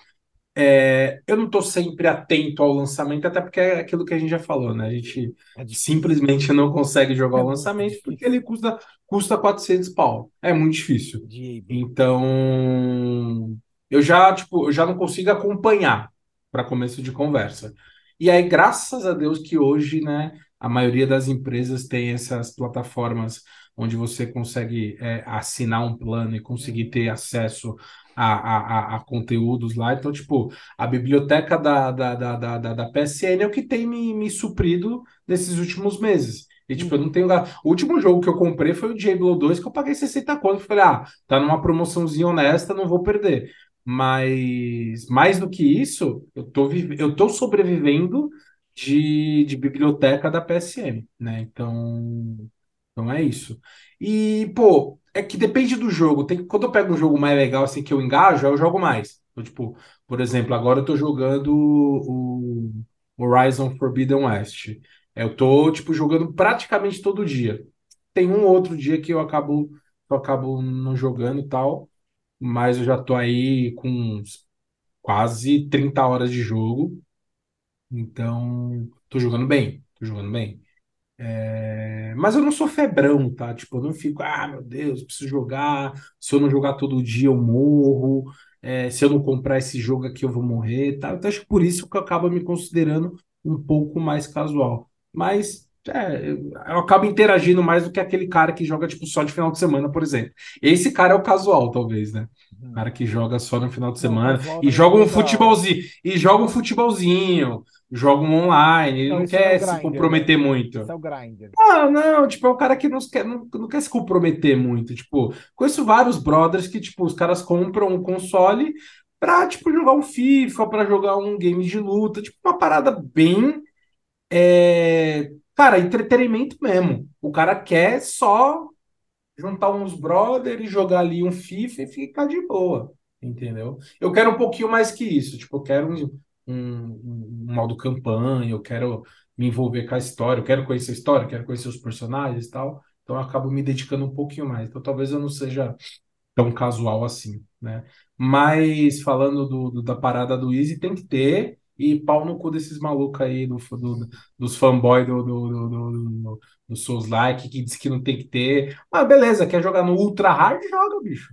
É, eu não tô sempre atento ao lançamento, até porque é aquilo que a gente já falou, né? A gente É simplesmente não consegue jogar É o muito lançamento porque ele custa, custa 400 pau. É muito difícil. Então, eu já, tipo, eu já não consigo acompanhar para começo de conversa. E aí, graças a Deus que hoje, né, a maioria das empresas tem essas plataformas onde você consegue é, assinar um plano e conseguir ter acesso a, a, a, conteúdos lá. Então, tipo, a biblioteca da, da, da, da, da PSN é o que tem me, me suprido nesses últimos meses. E, tipo, eu não tenho. O último jogo que eu comprei foi o Diablo 2, que eu paguei 60 conto. Falei, ah, tá numa promoçãozinha honesta, não vou perder. Mas, mais do que isso, eu tô, eu tô sobrevivendo de, de biblioteca da PSN, né? Então, então é isso. E, pô, é que depende do jogo. Tem, quando eu pego um jogo mais legal, assim, que eu engajo, eu jogo mais. Então, tipo, por exemplo, agora eu tô jogando o Horizon Forbidden West. Eu tô, tipo, jogando praticamente todo dia. Tem um outro dia que eu acabo, eu acabo não jogando e tal, mas eu já tô aí com quase 30 horas de jogo. Então, tô jogando bem, tô jogando bem. É, mas eu não sou febrão, tá? Tipo, eu não fico, ah, meu Deus, preciso jogar. Se eu não jogar todo dia, eu morro. É, se eu não comprar esse jogo aqui, eu vou morrer, tá? Então, acho que por isso que eu acabo me considerando um pouco mais casual. Mas é, eu acabo interagindo mais do que aquele cara que joga tipo só de final de semana, por exemplo. Esse cara é o casual, talvez, né? O cara que joga só no final de semana não, e joga um futebolzinho e joga um futebolzinho, joga um online, ele não, não quer é se grinder, comprometer né? muito. Esse é o grinder. Ah, não, tipo, é o cara que não quer, não, não quer se comprometer muito. Tipo, conheço vários brothers que, tipo, os caras compram um console pra, tipo, jogar um FIFA, pra jogar um game de luta, tipo, uma parada bem. É... Cara, entretenimento mesmo. O cara quer só juntar uns brothers e jogar ali um FIFA e ficar de boa, entendeu? Eu quero um pouquinho mais que isso, tipo, eu quero um, um, um modo campanha, eu quero me envolver com a história, eu quero conhecer a história, quero conhecer os personagens e tal, então eu acabo me dedicando um pouquinho mais. Então talvez eu não seja tão casual assim, né? Mas falando do, do da parada do Easy, tem que ter e pau no cu desses malucos aí, do, do dos fanboys do, do, do, do, do Souls Like, que diz que não tem que ter. Mas beleza, quer jogar no Ultra Hard? Joga, bicho.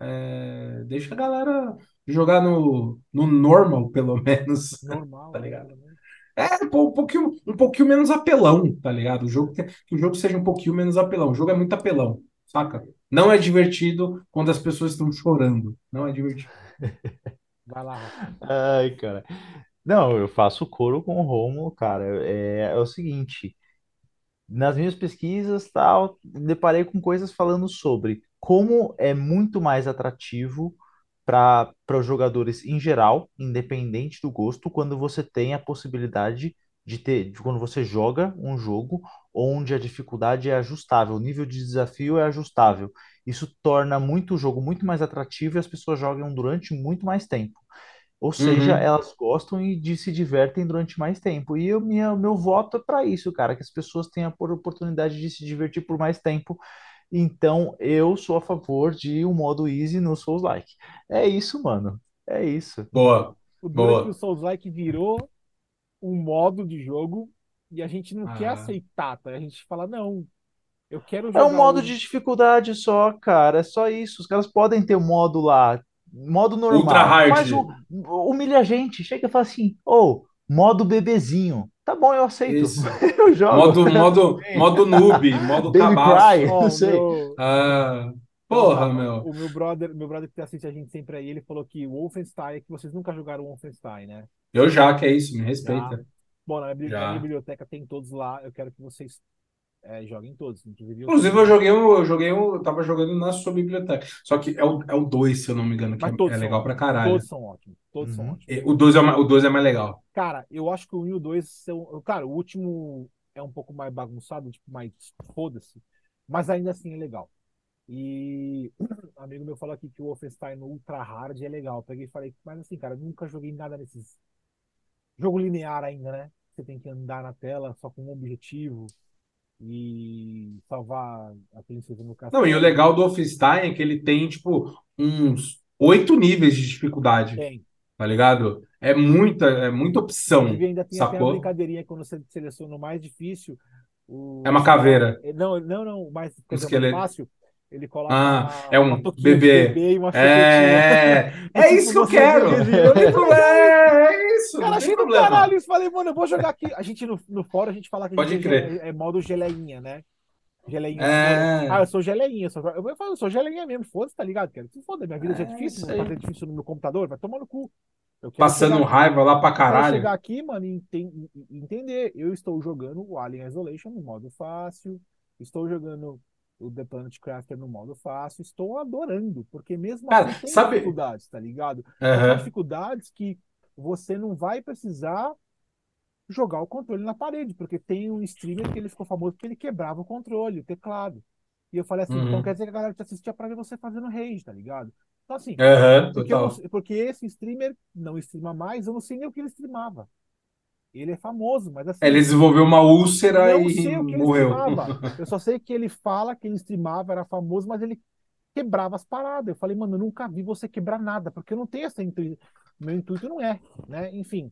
É, deixa a galera jogar no, no normal, pelo menos. Normal, tá ligado? É, um pouquinho, um pouquinho menos apelão, tá ligado? O jogo, que o jogo seja um pouquinho menos apelão. O jogo é muito apelão, saca? Não é divertido quando as pessoas estão chorando. Não é divertido. Vai lá. Ai, cara. Não, eu faço coro com o Romulo, cara. É, é o seguinte, nas minhas pesquisas, tal, deparei com coisas falando sobre como é muito mais atrativo para os jogadores em geral, independente do gosto, quando você tem a possibilidade de ter, de quando você joga um jogo onde a dificuldade é ajustável, o nível de desafio é ajustável. Isso torna muito o jogo muito mais atrativo e as pessoas jogam durante muito mais tempo. Ou seja, Uhum. elas gostam e de se divertem durante mais tempo. E o minha, meu voto é para isso, cara, que as pessoas tenham a oportunidade de se divertir por mais tempo. Então, eu sou a favor de um modo easy no Souls-like. É isso, mano. É isso. Boa, O é que o boa. Souls-like virou um modo de jogo e a gente não quer Ah, aceitar, tá? A gente fala, não, eu quero É um jogar modo o. de dificuldade só, cara. É só isso. Os caras podem ter um modo lá, modo Ultra normal. hard. Faz o humilha a gente. Chega e fala assim, ô, modo bebezinho. Tá bom, eu aceito. Isso. Eu jogo. Modo, modo, modo noob, modo Baby cabaço. Cry, Ó, não o sei. meu. Ah, porra, meu. o meu brother, meu brother que assiste a gente sempre aí, ele falou que o Wolfenstein, que vocês nunca jogaram Wolfenstein, né? Eu já, que é isso, me Já. respeita. Bom, na minha, minha Já. biblioteca tem todos lá, eu quero que vocês é, joguem todos, inclusive eu Inclusive, eu joguei, eu joguei, eu tava jogando na sua biblioteca. Só que é o, é o 2, se eu não me engano, que é, é são legal pra ótimos, caralho. todos são ótimos, todos são Uhum. ótimos. E O 2 é, o 2 é mais legal. Cara, eu acho que o 1 e o 2 são. Cara, o último é um pouco mais bagunçado, tipo, mais foda-se, mas ainda assim é legal. E um amigo meu falou aqui que o Wolfenstein no Ultra Hard é legal. Eu peguei e falei, mas assim, cara, nunca joguei nada nesses. Jogo linear ainda, né? Você tem que andar na tela só com um objetivo e salvar a princesa no Não, e o castelo. legal do Wolfenstein é que ele tem, tipo, uns oito níveis de dificuldade, Tem. tá ligado? É muita, é muita opção, Inclusive, ainda tem até uma sacou? brincadeirinha quando você seleciona o mais difícil. O É uma caveira, Não, não, não, o mais coisa mais esqueleto. fácil. Ele coloca Ah, é um bebê. bebê e uma chupetinha. É, Do é tipo, isso que eu é quero. Não tem problema. É isso, Cara, achei do caralho. Falei, mano, eu vou jogar aqui. A gente no, no fórum, a gente fala que a Pode gente crer. é, é modo geleinha, né? Geleinha. É. Ah, eu sou geleinha. Eu, sou, eu, vou falar, eu sou geleinha mesmo. Foda-se, tá ligado? Cara? Se foda, minha vida já é É difícil. fazer difícil no meu computador. Vai tomar no cu. Eu Passando raiva lá pra eu caralho. chegar aqui, mano, e e entender. Eu estou jogando o Alien Isolation no modo fácil. Estou jogando o The Planet Crafter no modo fácil. Estou adorando. Porque mesmo Cara, assim tem sabe- dificuldades, tá ligado? Aham. dificuldades que você não vai precisar jogar o controle na parede, porque tem um streamer que ele ficou famoso porque ele quebrava o controle, o teclado. E eu falei assim, Uhum. então quer dizer que a galera te assistia pra ver você fazendo rage, tá ligado? Então assim, Aham, porque, não porque esse streamer não streama mais, eu não sei nem o que ele streamava. Ele é famoso, mas assim, Ele desenvolveu uma úlcera não e morreu. Eu só sei que ele fala que ele streamava, era famoso, mas ele quebrava as paradas. Eu falei, mano, eu nunca vi você quebrar nada, porque eu não tenho essa intuição. Meu intuito não é, né? Enfim.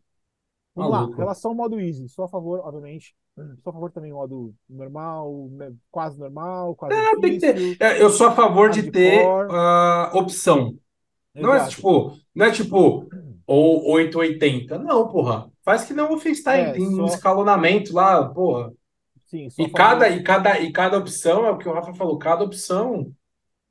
Vamos lá, relação ao modo easy. Sou a favor, obviamente. Sou a favor também do modo normal, né, quase normal, quase É, tem que ter. difícil. É, Eu sou a favor de ter a opção. Não é tipo, não é tipo ou 880. Não, porra. Faz que não o Wolfenstein. É, Tem um só- escalonamento lá, porra. Sim, E cada, e, cada, e cada opção, é o que o Rafa falou, cada opção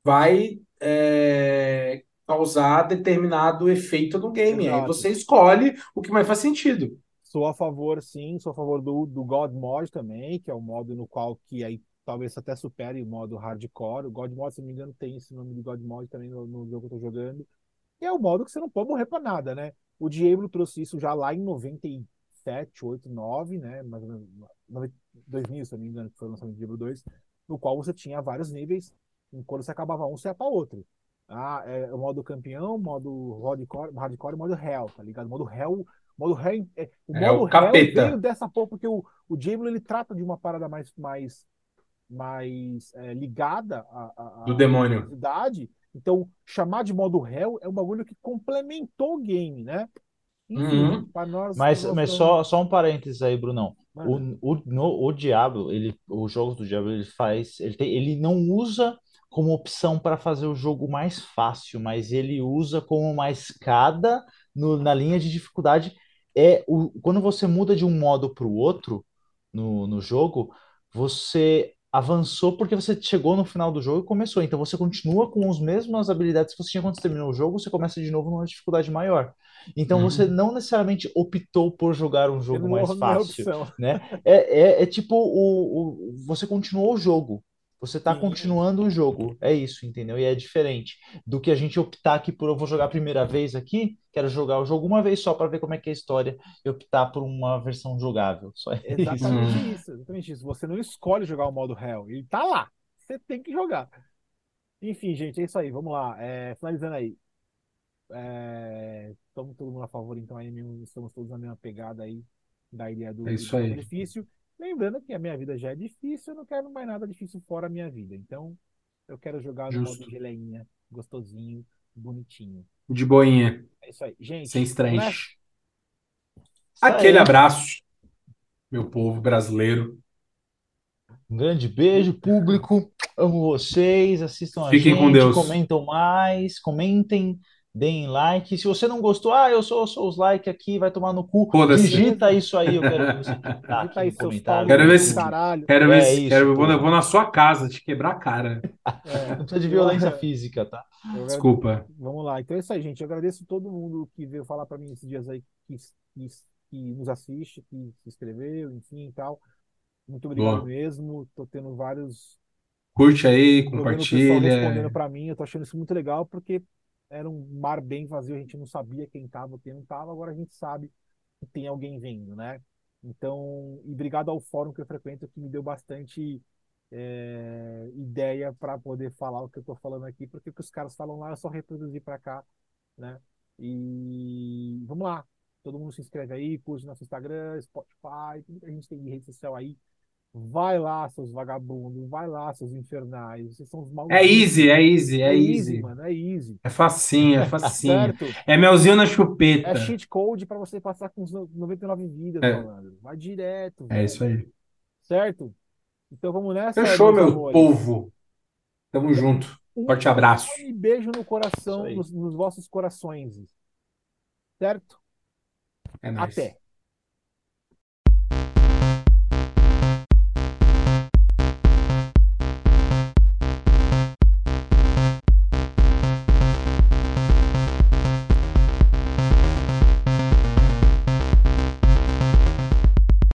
vai é, causar determinado efeito no game. Aí Exato. você escolhe o que mais faz sentido. Sou a favor, sim, sou a favor do, do God Mod também, que é o modo no qual que aí talvez até supere o modo hardcore. O God Mod, se não me engano, tem esse nome de God Mod também no, no jogo que eu tô jogando. E é o modo que você não pode morrer pra nada, né? O Diablo trouxe isso já lá em 97, 8, 9, né? Mais ou menos, 90 2000, se não me engano, que foi o lançamento do Diablo 2, no qual você tinha vários níveis, e quando você acabava um, você ia pra outro. Ah, é o modo campeão, modo hardcore, hardcore modo hell, tá ligado? Modo hell, modo hell, é, o É, o modo hell capeta. veio dessa porra, porque o, o Diablo ele trata de uma parada mais, mais, mais é, ligada à, à, Do demônio. Então, chamar de modo hell é um bagulho que complementou o game, né? Enfim, Uhum. nós. Mas, nós mas estamos- só, só um parênteses aí, Brunão. Mano, O, o, no, o Diablo, ele, os jogos do Diablo, ele faz, ele tem, ele não usa como opção para fazer o jogo mais fácil, mas ele usa como uma escada no- na linha de dificuldade. É o, quando você muda de um modo para o outro no, no jogo, você avançou porque você chegou no final do jogo e começou. Então você continua com as mesmas habilidades que você tinha quando você terminou o jogo, você começa de novo numa dificuldade maior. Então Uhum. você não necessariamente optou por jogar um jogo mais fácil né? É, é, é tipo o, o- você continuou o jogo. Você tá Sim. continuando o jogo. É isso, entendeu? E é diferente do que a gente optar aqui por eu vou jogar a primeira vez aqui, quero jogar o jogo uma vez só para ver como é que é a história e optar por uma versão jogável. Só é isso. Exatamente Hum. isso, exatamente isso. Você não escolhe jogar o modo Hell, ele tá lá. Você tem que jogar. Enfim, gente, é isso aí. Vamos lá. É, finalizando aí. É, estamos todo mundo a favor, então aí mesmo, estamos todos na mesma pegada aí da ideia do, É do isso jogo aí. Lembrando que a minha vida já é difícil, eu não quero mais nada difícil fora a minha vida. Então, eu quero jogar no Justo. modo geleinha, gostosinho, bonitinho. De boinha, É isso aí. Gente, sem estresse. Aquele aí. abraço, meu povo brasileiro. Um grande beijo, público. Amo vocês. Assistam a Fiquem com gente, Deus. comentam mais, comentem, deem like. Se você não gostou, ah, eu sou, sou os like aqui, vai tomar no cu. Foda-se. Digita isso aí, eu quero ver você digitar Digita aqui aí no comentário. Quero ver se- caralho. Quero ver É se. isso, quero, eu vou, vou na sua casa te quebrar a cara. É, Não precisa de violência física, tá? eu Desculpa. Vamos lá. Então é isso aí, gente. Eu agradeço todo mundo que veio falar para mim esses dias aí, que, que, que nos assiste, que se inscreveu, enfim e tal. Muito obrigado Boa. mesmo. Tô tendo vários. Curte aí, pessoal respondendo compartilha. para mim. Eu tô achando isso muito legal, porque era um mar bem vazio, a gente não sabia quem tava, quem não tava. Agora a gente sabe que tem alguém vendo, né? Então, e obrigado ao fórum que eu frequento, que me deu bastante é, ideia para poder falar o que eu estou falando aqui, porque o que os caras falam lá eu só reproduzir para cá, né? E vamos lá, todo mundo se inscreve aí, curte nosso Instagram, Spotify, a gente tem de rede social aí. Vai lá, seus vagabundos, vai lá, seus infernais, vocês são os malditos. É easy, é easy, é easy. mano, é easy. É facinho, é facinho. Certo? É melzinho na chupeta. É cheat code para você passar com os 99 vidas, É. malandro. Vai direto, É velho. isso aí. Certo? Então vamos nessa, Fechou, meu amores. povo. Tamo junto. Um Forte abraço. enorme beijo no coração, nos, nos vossos corações. Certo? É nóis. Até.